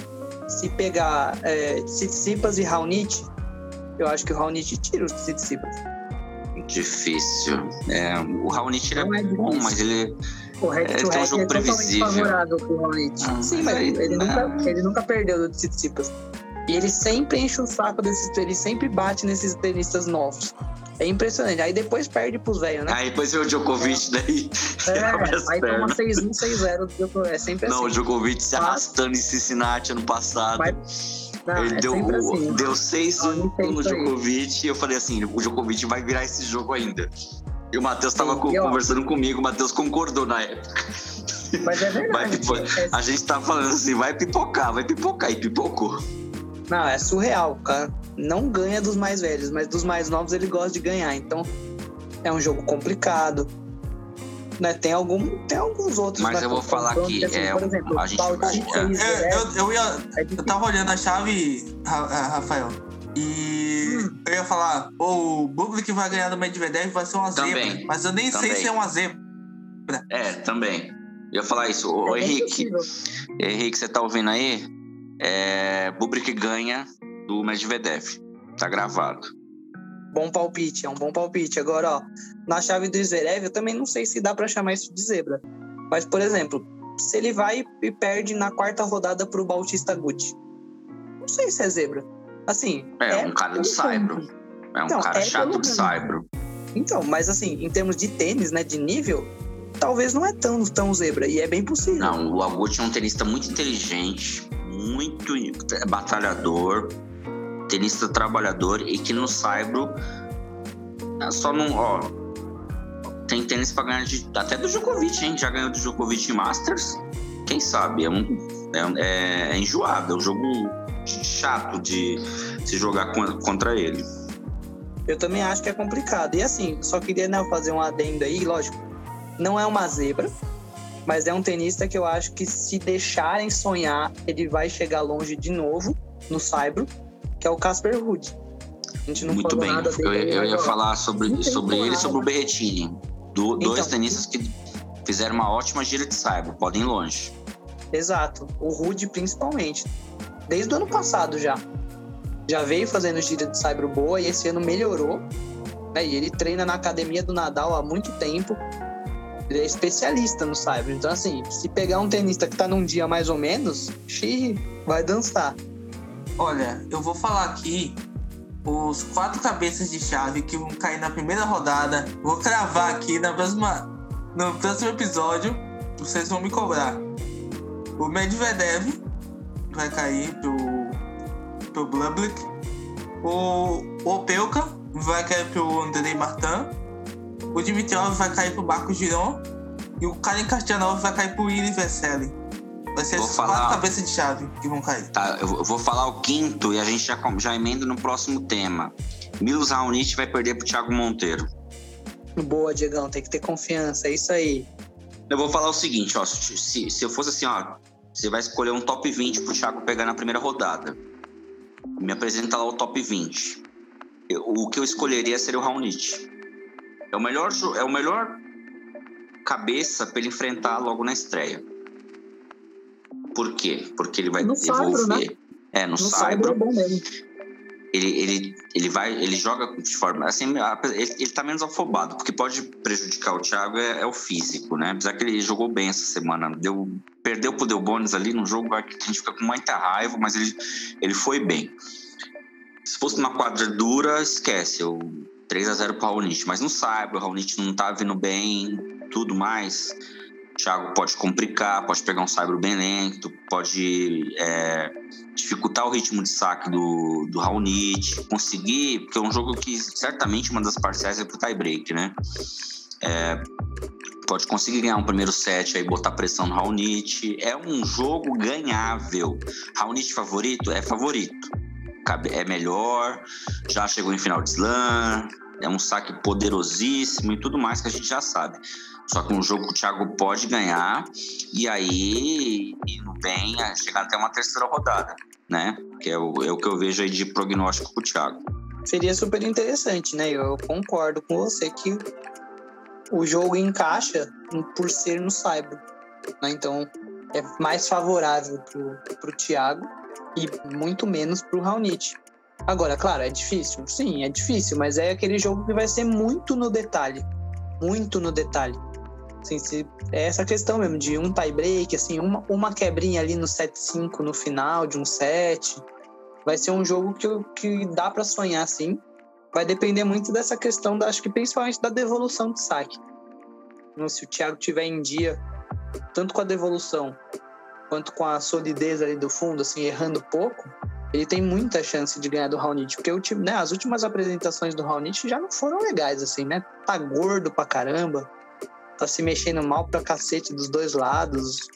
Speaker 2: se pegar é, Tsitsipas e Raonic, eu acho que o Raonic tira os Tsitsipas.
Speaker 1: Difícil. É, o Raonic é, é bom, mas ele,
Speaker 2: o
Speaker 1: ele tem um jogo é previsível.
Speaker 2: favorável pro Raonic. Ah, Sim, mas ele, ele, nunca, ele nunca perdeu do Tsitsipas. E ele sempre enche o saco desses, ele sempre bate nesses tenistas novos. É impressionante. Aí depois perde pros velhos, né?
Speaker 1: Aí depois vem o Djokovic daí.
Speaker 2: É, aí toma 6-1, 6-0. É sempre
Speaker 1: assim.
Speaker 2: Não,
Speaker 1: o Djokovic se arrastando em Cincinnati ano passado. Não, ele é deu, assim. deu 6-1 no Djokovic e eu falei assim: o Djokovic vai virar esse jogo ainda. E o Matheus estava conversando comigo, o Matheus concordou na época.
Speaker 2: Mas é verdade.
Speaker 1: Vai, a gente tava falando assim: vai pipocar, vai pipocar, e pipocou.
Speaker 2: Não, é surreal, cara. Não ganha dos mais velhos, mas dos mais novos ele gosta de ganhar. Então é um jogo complicado. Né? Tem, algum, tem alguns outros.
Speaker 1: Mas eu vou falar aqui, assim, é, por exemplo, a gente
Speaker 3: é, eu, eu, ia, é eu tava olhando a chave, Rafael, e hum. eu ia falar, o Bublik vai ganhar do Medvedev vai ser uma também, zebra. Mas eu nem também. sei se é uma zebra.
Speaker 1: É, também. Eu ia falar isso. Ô, é Henrique, Henrique, você tá ouvindo aí? É, Bubrik ganha do Medvedev. Tá gravado.
Speaker 2: Bom palpite, é um bom palpite. Agora, ó, na chave do Zverev, eu também não sei se dá para chamar isso de zebra. Mas, por exemplo, se ele vai e perde na quarta rodada pro Bautista Guti. Não sei se é zebra. Assim.
Speaker 1: É, é um cara do Saibro. É um então, cara é chato de Saibro.
Speaker 2: Então, mas assim, em termos de tênis, né, de nível, talvez não é tão, tão zebra, e é bem possível.
Speaker 1: Não, o Agut é um tenista muito inteligente, muito batalhador, tenista trabalhador e que no Saibro é só não. Ó, tem tênis pra ganhar de, até do Djokovic, hein? Já ganhou do Djokovic Masters. Quem sabe? É, um, é, é, é enjoado, é um jogo chato de se jogar contra ele.
Speaker 2: Eu também acho que é complicado. E assim, só queria né, fazer um adendo aí, lógico. Não é uma zebra, mas é um tenista que eu acho que se deixarem sonhar, ele vai chegar longe de novo no Saibro, que é o Casper Ruud.
Speaker 1: A gente não Muito bem, eu, eu ia falar sobre, sobre ele e sobre o Berretini. Do, então, dois tenistas que fizeram uma ótima gira de Saibro, podem ir longe.
Speaker 2: Exato, o Rude principalmente. Desde o ano passado já. Já veio fazendo gira de Saibro boa e esse ano melhorou. Né? E ele treina na academia do Nadal há muito tempo. Ele é especialista no Saibro. Então, assim, se pegar um tenista que tá num dia mais ou menos, xii, vai dançar.
Speaker 3: Olha, eu vou falar aqui os quatro cabeças de chave que vão cair na primeira rodada. Vou cravar aqui na próxima, no próximo episódio. Vocês vão me cobrar. O Medvedev vai cair pro, pro Blublik. O Opelka vai cair pro Andrei Martin. O Dimitrov vai cair pro Marco Giron. E o Karen Kastianov vai cair pro Iri Vesely. Vai ser vou essas falar... quatro cabeças de chave que vão cair.
Speaker 1: Tá, eu vou falar o quinto e a gente já, já emenda no próximo tema. Milos Raonic vai perder pro Thiago Monteiro.
Speaker 2: Boa, Diegão, tem que ter confiança, é isso aí.
Speaker 1: Eu vou falar o seguinte, ó, se, se eu fosse assim, ó, você vai escolher um top 20 pro Thiago pegar na primeira rodada. Me apresenta lá o top 20. Eu, o que eu escolheria seria o Raonic. É o melhor, é o melhor cabeça para ele enfrentar logo na estreia. Por quê? Porque ele vai no devolver. Né? É, no, no Saibro. É. Ele, ele, ele vai, ele joga de forma assim, ele, ele tá menos afobado, porque pode prejudicar o Thiago é, é, o físico, né? Apesar que ele jogou bem essa semana, deu, perdeu pro Delbones ali no jogo, a gente fica com muita raiva, mas ele, ele foi bem. Se fosse uma quadra dura, esquece, o 3 a 0 pro Raonic, mas não sabe, o Raonic não tá vindo bem, tudo mais. Thiago pode complicar, pode pegar um saibro bem lento, pode é, dificultar o ritmo de saque do, do Raonic, conseguir, porque é um jogo que certamente uma das parciais é pro tie break, né? É, pode conseguir ganhar um primeiro set aí, botar pressão no Raonic. É um jogo ganhável. Raonic favorito? É favorito. É melhor, já chegou em final de slam, é um saque poderosíssimo e tudo mais que a gente já sabe. Só que um jogo que o Thiago pode ganhar e aí indo bem, chegar até uma terceira rodada, né? Que é o, é o que eu vejo aí de prognóstico pro Thiago.
Speaker 2: Seria super interessante, né? Eu concordo com você que o jogo encaixa por ser no Cyber. Né? Então é mais favorável pro, pro Thiago e muito menos pro Raonic. Agora, claro, é difícil? Sim, é difícil, mas é aquele jogo que vai ser muito no detalhe. Muito no detalhe. Assim, se, é essa questão mesmo de um tie break, assim, uma, uma quebrinha ali no 7-5 no final de um set. Vai ser um jogo que, que dá para sonhar, sim. Vai depender muito dessa questão, da, acho que principalmente da devolução de saque. Então, se o Thiago tiver em dia, tanto com a devolução quanto com a solidez ali do fundo, assim, errando pouco, ele tem muita chance de ganhar do Raonic, porque o time, né, as últimas apresentações do Raonic já não foram legais, assim, né? Tá gordo pra caramba, tá se mexendo mal pra cacete dos dois lados.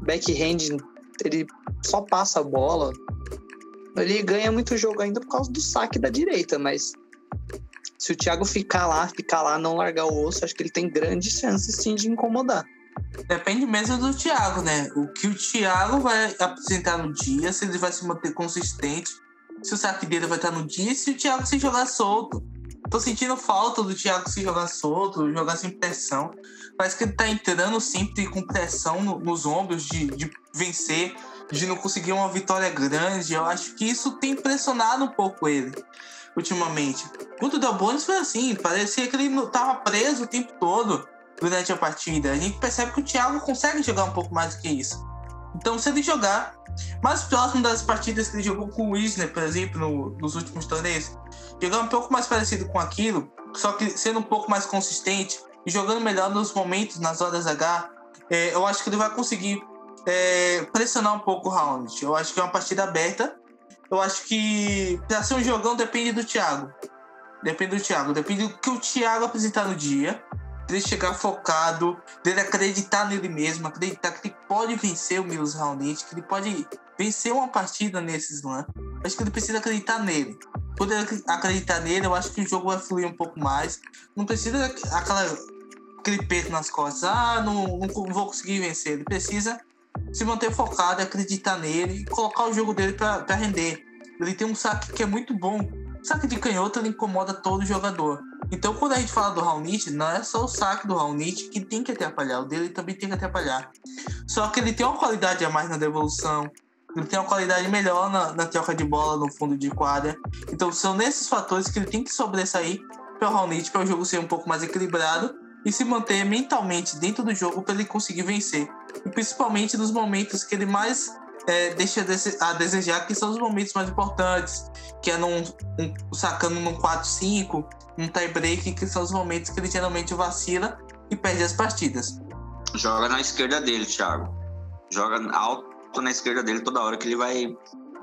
Speaker 2: Backhand, ele só passa a bola. Ele ganha muito jogo ainda por causa do saque da direita, mas se o Thiago ficar lá, ficar lá, não largar o osso, acho que ele tem grandes chances sim de incomodar.
Speaker 3: Depende mesmo do Thiago, né? O que o Thiago vai apresentar no dia, se ele vai se manter consistente, se o saque dele vai estar no dia se o Thiago se jogar solto. Tô sentindo falta do Thiago se jogar solto, jogar sem pressão. Parece que ele tá entrando sempre com pressão no, nos ombros de, de vencer, de não conseguir uma vitória grande. Eu acho que isso tem impressionado um pouco ele ultimamente. Quanto o Del Bones foi assim, parecia que ele tava preso o tempo todo durante a partida. A gente percebe que o Thiago consegue jogar um pouco mais do que isso. Então, se ele jogar mais próximo das partidas que ele jogou com o Wisner, por exemplo, no, nos últimos torneios, jogar um pouco mais parecido com aquilo, só que sendo um pouco mais consistente e jogando melhor nos momentos, nas horas H, é, eu acho que ele vai conseguir é, pressionar um pouco o Round. Eu acho que é uma partida aberta. Eu acho que para ser um jogão depende do Thiago. Depende do Thiago. Depende do que o Thiago apresentar no dia. Dele chegar focado, dele acreditar nele mesmo, acreditar que ele pode vencer o Milos Raonic, que ele pode vencer uma partida nesse slam. Acho que ele precisa acreditar nele. Quando ele acreditar nele, eu acho que o jogo vai fluir um pouco mais. Não precisa aquela, aquele peso nas costas. Ah, não, não vou conseguir vencer. Ele precisa se manter focado, acreditar nele e colocar o jogo dele para render. Ele tem um saque que é muito bom. Saque de canhoto ele incomoda todo jogador. Então, quando a gente fala do Raonic, não é só o saque do Raonic que tem que atrapalhar, o dele também tem que atrapalhar. Só que ele tem uma qualidade a mais na devolução, ele tem uma qualidade melhor na, na troca de bola no fundo de quadra. Então, são nesses fatores que ele tem que sobressair para o Raonic, para o jogo ser um pouco mais equilibrado e se manter mentalmente dentro do jogo para ele conseguir vencer. E principalmente nos momentos que ele mais é, deixa a desejar, que são os momentos mais importantes, que é num, um, sacando num 4-5, num tie-break, que são os momentos que ele geralmente vacila e perde as partidas.
Speaker 1: Joga na esquerda dele, Thiago. Joga alto na esquerda dele toda hora que ele vai,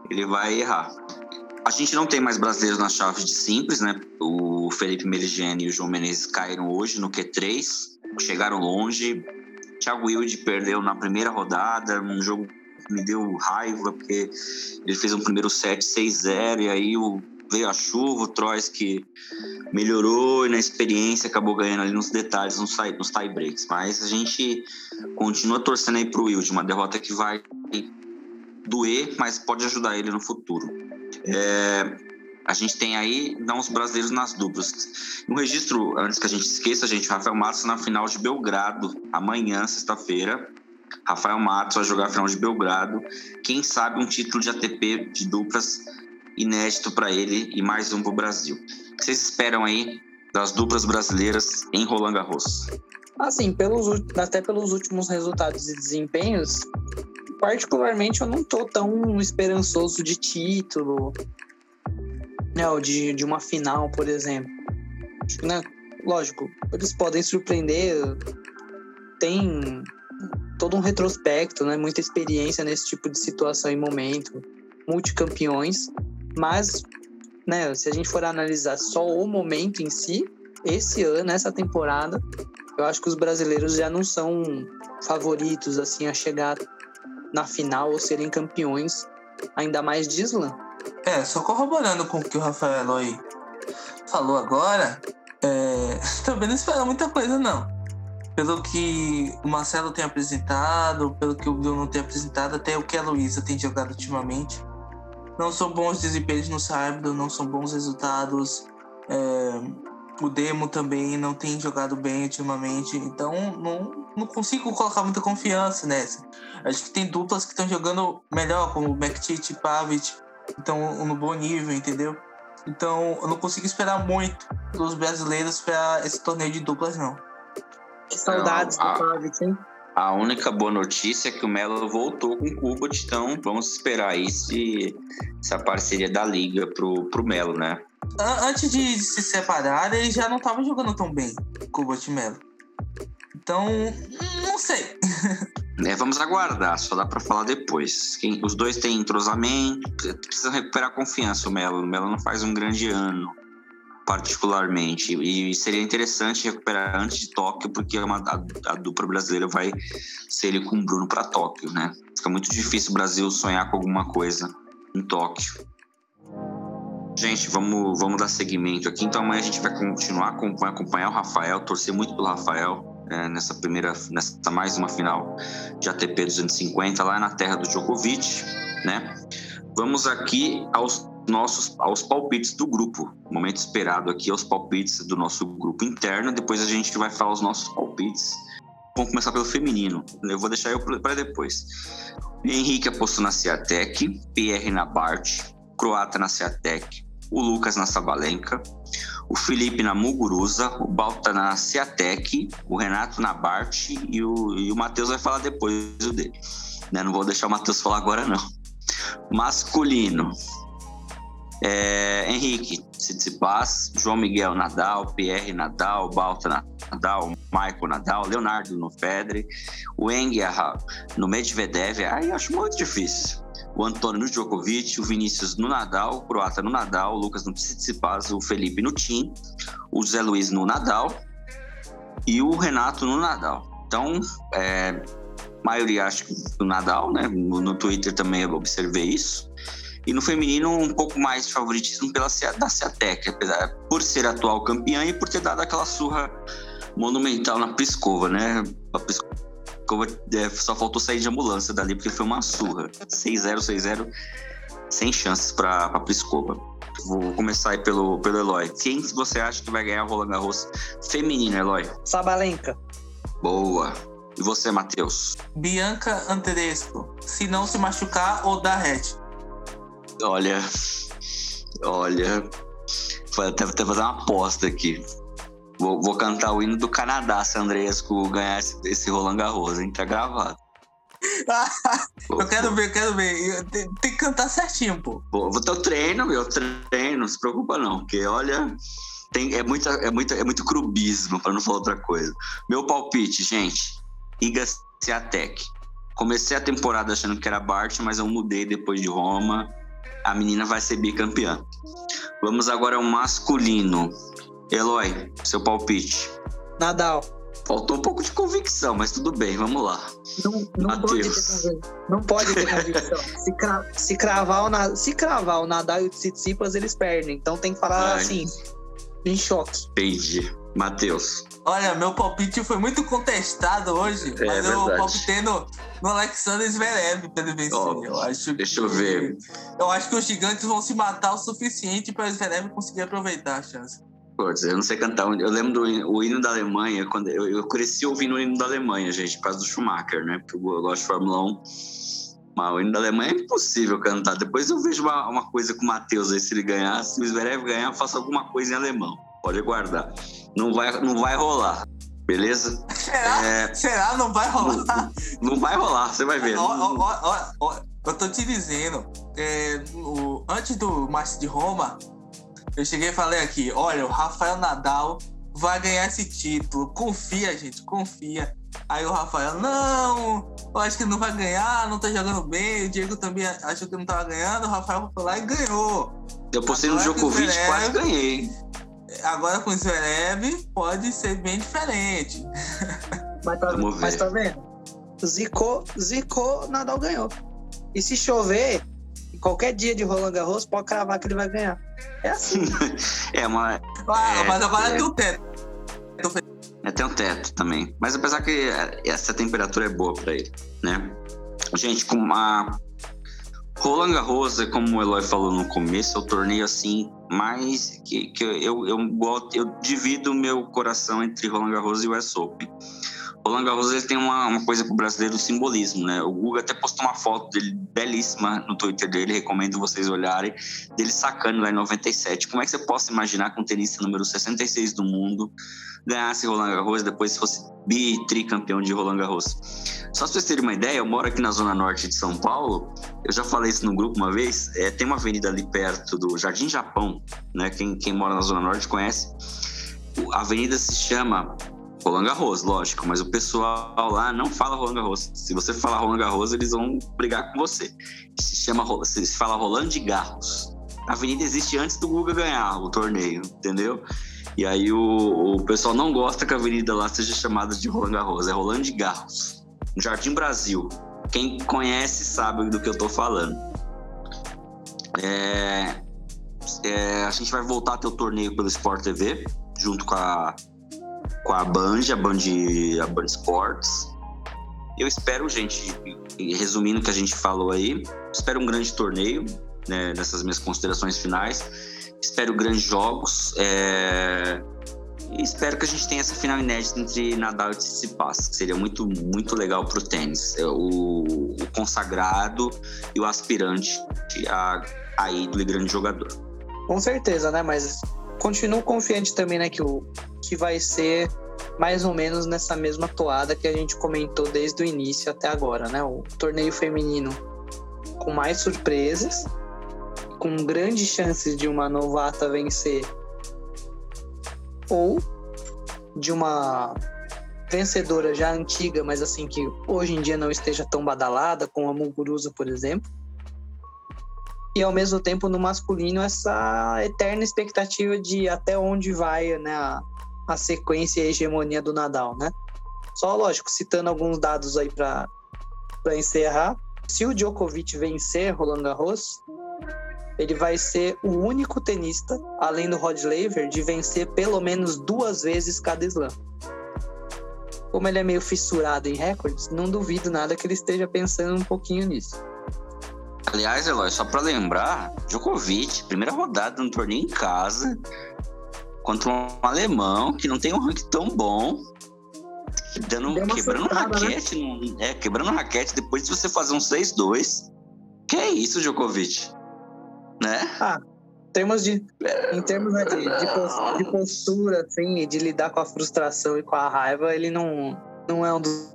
Speaker 1: ele vai errar. A gente não tem mais brasileiros nas chaves de simples, né? O Felipe Merigiani e o João Menezes caíram hoje no Q3, chegaram longe. Thiago Wilde perdeu na primeira rodada, um jogo me deu raiva, porque ele fez um primeiro set 6-0, e aí o, veio a chuva, o Trois que melhorou e na experiência acabou ganhando ali nos detalhes, nos, nos tie breaks. Mas a gente continua torcendo aí pro Wilde, uma derrota que vai doer, mas pode ajudar ele no futuro. É, a gente tem aí não os brasileiros nas duplas. Um registro, antes que a gente esqueça, a gente, Rafael Matos na final de Belgrado, amanhã, sexta-feira. Rafael Matos vai jogar a final de Belgrado. Quem sabe um título de ATP de duplas inédito para ele e mais um para o Brasil. O que vocês esperam aí das duplas brasileiras em Roland Garros?
Speaker 2: Assim, pelos, até pelos últimos resultados e desempenhos, particularmente eu não tô tão esperançoso de título, né, ou de, de uma final, por exemplo. Né, lógico, eles podem surpreender, tem todo um retrospecto, né, muita experiência nesse tipo de situação e momento, multicampeões, mas, né, se a gente for analisar só o momento em si, esse ano, essa temporada, eu acho que os brasileiros já não são favoritos assim a chegar na final ou serem campeões, ainda mais de slam.
Speaker 3: É, só corroborando com o que o Rafael Eloy falou agora, é, também não espera muita coisa, não. Pelo que o Marcelo tem apresentado, pelo que o Bruno tem apresentado, até o que a Luísa tem jogado ultimamente. Não são bons desempenhos no sábado, não são bons resultados. É, o Demo também não tem jogado bem ultimamente, então não, não consigo colocar muita confiança nessa. Acho que tem duplas que estão jogando melhor, como o Mektic e Pavic, estão no bom nível, entendeu? Então eu não consigo esperar muito dos brasileiros para esse torneio de duplas, não.
Speaker 2: Que saudades não, a, do Pavic, hein?
Speaker 1: A única boa notícia é que o Melo voltou com o Kubat, então vamos esperar aí se, se a parceria da liga pro, pro Melo, né?
Speaker 3: Antes de se separar, ele já não estava jogando tão bem com o Melo. Então, não sei.
Speaker 1: É, vamos aguardar, só dá para falar depois. Quem, os dois têm entrosamento, precisa recuperar a confiança o Melo. O Melo não faz um grande ano, particularmente. E seria interessante recuperar antes de Tóquio, porque é uma, a, a dupla brasileira vai ser ele com o Bruno para Tóquio, né? Fica muito difícil o Brasil sonhar com alguma coisa em Tóquio. Gente, vamos, vamos dar seguimento aqui. Então amanhã a gente vai continuar acompanhar, acompanhar o Rafael, torcer muito pelo Rafael é, nessa primeira, nessa mais uma final de ATP 250 lá na terra do Djokovic, né? Vamos aqui aos nossos aos palpites do grupo. momento esperado aqui aos palpites do nosso grupo interno. Depois a gente vai falar os nossos palpites. Vamos começar pelo feminino. Eu vou deixar eu para depois. Henrique apostou na Ciatec, PR na Bart, Croata na Ciatec, o Lucas na Sabalenka, o Felipe na Muguruza, o Balta na Ciatec, o Renato na Bart e o, e o Matheus vai falar depois o dele. Né? Não vou deixar o Matheus falar agora, não. Masculino. É, Henrique, Tsitsipas, João Miguel Nadal, Pierre Nadal, Balta Nadal, Michael Nadal, Leonardo no Federer, o Eng no Medvedev, aí acho muito difícil. O Antônio no Djokovic, o Vinícius no Nadal, o Croata no Nadal, o Lucas no Tsitsipas, o Felipe no Tim, o Zé Luiz no Nadal e o Renato no Nadal. Então, é, maioria acho que do Nadal, né? No, no Twitter também eu observei isso. E no feminino, um pouco mais de favoritismo pela da Ciatec, apesar por ser atual campeã e por ter dado aquela surra monumental na Piscova, né? A Piscova é, só faltou sair de ambulância dali, porque foi uma surra. 6-0, 6-0, sem chances para a Piscova. Vou começar aí pelo, pelo Eloy. Quem você acha que vai ganhar o Roland Garros feminino, Eloy?
Speaker 2: Sabalenka.
Speaker 1: Boa. E você, Matheus?
Speaker 3: Bianca Andresco. Se não se machucar ou dar head.
Speaker 1: Olha, olha, vou até, até fazer uma aposta aqui. Vou, vou, cantar o hino do Canadá se Andresco ganhar esse, esse Roland Garros, hein? Tá gravado.
Speaker 3: eu quero ver, eu quero ver. Tem, tem, que cantar certinho, pô.
Speaker 1: Pô, eu treino, meu, treino, não se preocupa não, porque olha, tem, é, muita, é, muita, é muito clubismo, para não falar outra coisa. Meu palpite, gente, Iga Ciatec. Comecei a temporada achando que era Bart, mas eu mudei depois de Roma a menina vai ser bicampeã. Vamos agora ao masculino. Eloy, seu palpite.
Speaker 2: Nadal.
Speaker 1: Faltou um pouco de convicção, mas tudo bem, vamos lá.
Speaker 2: Não, não pode ter Não pode ter convicção. se, cra se, cravar o se cravar o Nadal e o Tsitsipas, eles perdem. Então tem que falar Ai. assim, em choque.
Speaker 1: Entendi. Matheus.
Speaker 3: Olha, meu palpite foi muito contestado hoje, é, mas eu palpitei no, no Alexander Zverev para ele vencer. eu acho
Speaker 1: deixa que, eu ver.
Speaker 3: Eu acho que os gigantes vão se matar o suficiente para o Zverev conseguir aproveitar a chance.
Speaker 1: Putz, eu não sei cantar. Eu lembro do o hino da Alemanha, quando eu, eu cresci ouvindo o hino da Alemanha, gente, por causa do Schumacher, né? Porque eu gosto de Fórmula 1. Mas o hino da Alemanha é impossível cantar. Depois eu vejo uma, uma coisa com o Matheus aí, se ele ganhar, se o Zverev ganhar, eu faço alguma coisa em alemão. Pode aguardar não vai, não vai rolar. Beleza?
Speaker 3: Será? É... Será? Não vai rolar?
Speaker 1: Não, não vai rolar, você vai ver.
Speaker 3: Ó, ó, ó, eu tô te dizendo, é, o, antes do Márcio de Roma, eu cheguei e falei aqui: olha, o Rafael Nadal vai ganhar esse título. Confia, gente, confia. Aí o Rafael, não, eu acho que não vai ganhar, não tá jogando bem. O Diego também achou que não tava ganhando. O Rafael foi lá e ganhou.
Speaker 1: Eu postei no Djokovic, quase ganhei
Speaker 3: agora com o Zverev pode ser bem diferente.
Speaker 2: Mas tá, mas tá vendo? Zicou, zicou, Nadal ganhou. E se chover, qualquer dia de Roland Garros, pode cravar que ele vai ganhar. É assim.
Speaker 1: é uma.
Speaker 3: Ah, é, mas agora é, tem o teto.
Speaker 1: É, tem um teto também. Mas apesar que essa temperatura é boa para ele, né? Gente, com uma Roland Garros, é como o Eloy falou no começo, é o torneio assim mais que, que eu, eu, eu, eu divido meu coração entre Roland Garros e o Open. Roland Garros ele tem uma, uma coisa pro brasileiro, o simbolismo, né? O Guga até postou uma foto dele belíssima no Twitter dele, recomendo vocês olharem, dele sacando lá em 97. Como é que você possa imaginar que um tenista número 66 do mundo ganhasse Roland Garros depois fosse bi tricampeão de Roland Garros? Só para vocês terem uma ideia, eu moro aqui na zona norte de São Paulo. Eu já falei isso no grupo uma vez. É, tem uma avenida ali perto do Jardim Japão, né? Quem, quem mora na zona norte conhece. A avenida se chama Roland Garros, lógico, mas o pessoal lá não fala Roland Garros. Se você falar Roland Garros, eles vão brigar com você. Se chama, se fala Roland Garros. A avenida existe antes do Guga ganhar o torneio, entendeu? E aí o, o pessoal não gosta que a avenida lá seja chamada de Roland Garros, é Roland Garros no Jardim Brasil. Quem conhece sabe do que eu estou falando. É, é, a gente vai voltar a ter o torneio pelo Sport TV, junto com a, com a Band, a Band, a Band Sports. Eu espero, gente, resumindo o que a gente falou aí, espero um grande torneio, né, nessas minhas considerações finais. Espero grandes jogos. É, e espero que a gente tenha essa final inédita entre Nadal e Tsitsipas, que seria muito, muito legal para o tênis. É, o, o, consagrado e o aspirante a, a ídolo e grande jogador.
Speaker 2: Com certeza, né? Mas continuo confiante também, né, que, o, que vai ser mais ou menos nessa mesma toada que a gente comentou desde o início até agora, né? O torneio feminino com mais surpresas, com grandes chances de uma novata vencer ou de uma vencedora já antiga, mas assim que hoje em dia não esteja tão badalada, como a Muguruza, por exemplo. E ao mesmo tempo no masculino essa eterna expectativa de até onde vai, né, a, a sequência e a hegemonia do Nadal, né? Só lógico, citando alguns dados aí para encerrar, se o Djokovic vencer Roland Garros, ele vai ser o único tenista, além do Rod Laver, de vencer pelo menos duas vezes cada slam. Como ele é meio fissurado em recordes, não duvido nada que ele esteja pensando um pouquinho nisso.
Speaker 1: Aliás, Eloy, só para lembrar, Djokovic, primeira rodada no torneio em casa, contra um alemão que não tem um ranking tão bom, dando, quebrando né? raquete, né? é, quebrando raquete depois de você fazer um 6-2. Que é isso, Djokovic? Né?
Speaker 2: Ah, termos de, em termos né, de, de, de, postura, assim, de lidar com a frustração e com a raiva, ele não, não é um dos,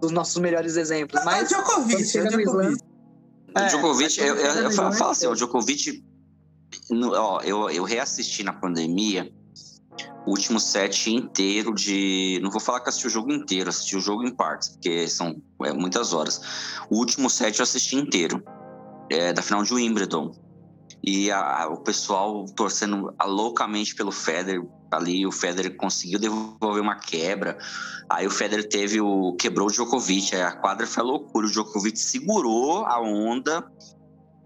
Speaker 2: dos nossos melhores exemplos. Mas,
Speaker 3: é o Djokovic, é o
Speaker 1: Djokovic. É, o Djokovic, eu, eu, eu, falo, falo assim, o Djokovic, no, ó, eu, eu reassisti na pandemia o último set inteiro de. Não vou falar que assisti o jogo inteiro, assisti o jogo em partes, porque são é, muitas horas. O último set eu assisti inteiro, é, da final de Wimbledon e a, o pessoal torcendo loucamente pelo Federer ali o Federer conseguiu devolver uma quebra. Aí o Federer teve o quebrou o Djokovic aí a quadra foi loucura. O Djokovic segurou a onda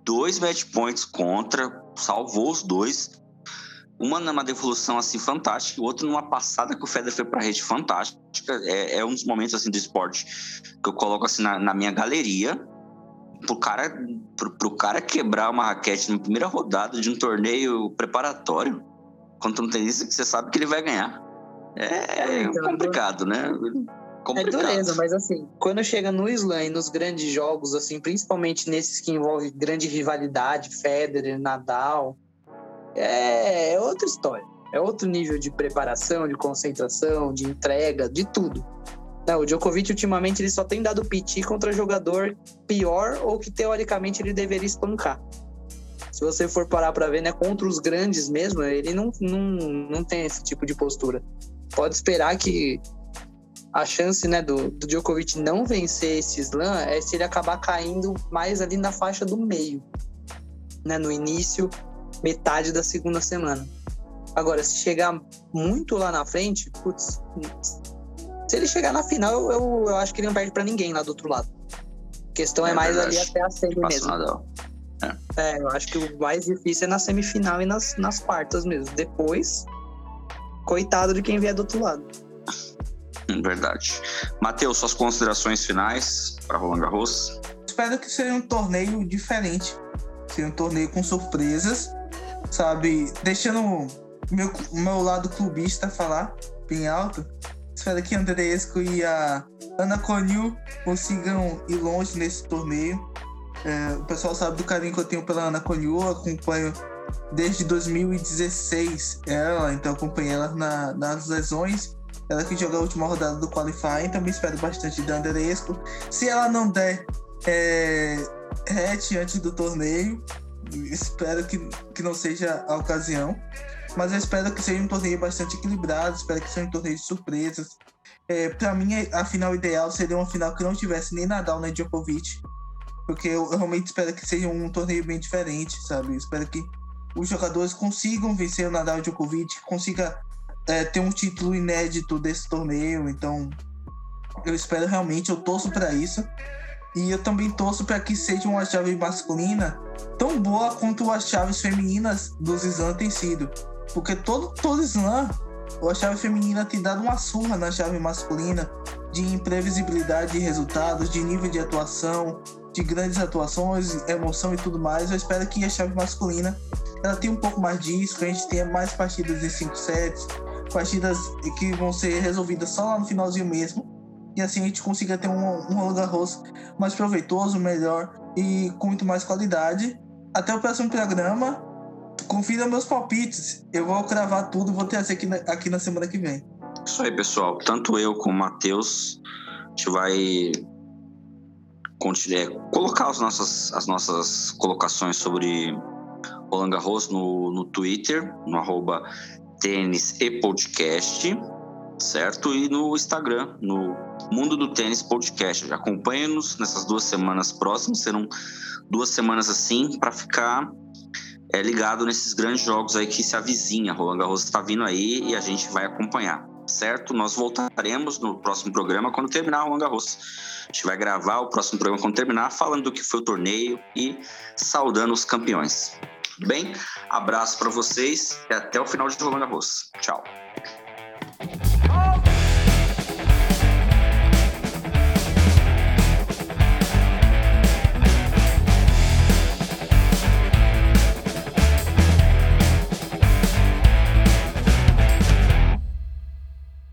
Speaker 1: dois match points contra salvou os dois. Uma numa devolução assim fantástica o outro numa passada que o Federer foi para rede fantástica. É, é, um dos momentos assim do esporte que eu coloco assim na, na minha galeria. Pro cara, pro, pro cara quebrar uma raquete na primeira rodada de um torneio preparatório contra um tenista que você sabe que ele vai ganhar. É, é então, complicado, né?
Speaker 2: Complicado. É dureza, mas assim, quando chega no slam e nos grandes jogos, assim, principalmente nesses que envolvem grande rivalidade, Federer, Nadal, é, é outra história. É outro nível de preparação, de concentração, de entrega, de tudo. Não, o Djokovic ultimamente ele só tem dado piti contra jogador pior ou que teoricamente ele deveria espancar. Se você for parar para ver, né, contra os grandes mesmo, ele não, não, não tem esse tipo de postura. Pode esperar que a chance né, do, do Djokovic não vencer esse slam é se ele acabar caindo mais ali na faixa do meio, né, no início, metade da segunda semana. Agora, se chegar muito lá na frente, putz, se ele chegar na final, eu, eu, eu acho que ele não perde para ninguém lá do outro lado. A questão é, é mais verdade. ali até a semi mesmo. É. é. eu acho que o mais difícil é na semifinal e nas, nas quartas mesmo. Depois, coitado de quem vier do outro lado.
Speaker 1: Verdade. Matheus, suas considerações finais para Roland Garros?
Speaker 3: Espero que seja um torneio diferente. Seja um torneio com surpresas, sabe? Deixando meu, meu lado clubista falar bem alto. Espero que Andresco e a Ana Conil consigam ir longe nesse torneio. É, o pessoal sabe do carinho que eu tenho pela Ana Conil, acompanho desde 2016 ela, então acompanhei ela na, nas lesões. Ela que jogou a última rodada do Qualifying, também espero bastante da Andresco. Se ela não der é, hatch antes do torneio, espero que, que não seja a ocasião. Mas eu espero que seja um torneio bastante equilibrado, espero que seja um torneio de surpresas. É, para mim, a final ideal seria uma final que não tivesse nem Nadal nem Djokovic, porque eu, realmente espero que seja um torneio bem diferente, sabe? Eu espero que os jogadores consigam vencer o Nadal e Djokovic, consiga é, ter um título inédito desse torneio. Então, eu espero realmente, eu torço para isso. E eu também torço para que seja uma chave masculina tão boa quanto as chaves femininas dos Slam têm sido. Porque todo, todo slam, a chave feminina tem dado uma surra na chave masculina de imprevisibilidade de resultados, de nível de atuação, de grandes atuações, emoção e tudo mais. Eu espero que a chave masculina ela tenha um pouco mais disso, que a gente tenha mais partidas em 5 sets, partidas que vão ser resolvidas só lá no finalzinho mesmo. E assim a gente consiga ter um, um Roland Garros mais proveitoso, melhor e com muito mais qualidade. Até o próximo programa confira meus palpites. Eu vou cravar tudo e vou trazer aqui na, aqui na semana que vem.
Speaker 1: Isso aí, pessoal. Tanto eu como o Matheus, a gente vai colocar as nossas, as nossas colocações sobre Roland Garros no, no Twitter, no arroba tênis e podcast. certo? E no Instagram, no Mundo do Tênis Podcast. Acompanhe-nos nessas duas semanas próximas, serão duas semanas assim para ficar é, ligado nesses grandes jogos aí que se avizinha. Roland Garros está vindo aí e a gente vai acompanhar, certo? Nós voltaremos no próximo programa quando terminar Roland Garros. A gente vai gravar o próximo programa quando terminar, falando do que foi o torneio e saudando os campeões. Bem, abraço para vocês e até o final de Roland Garros. Tchau.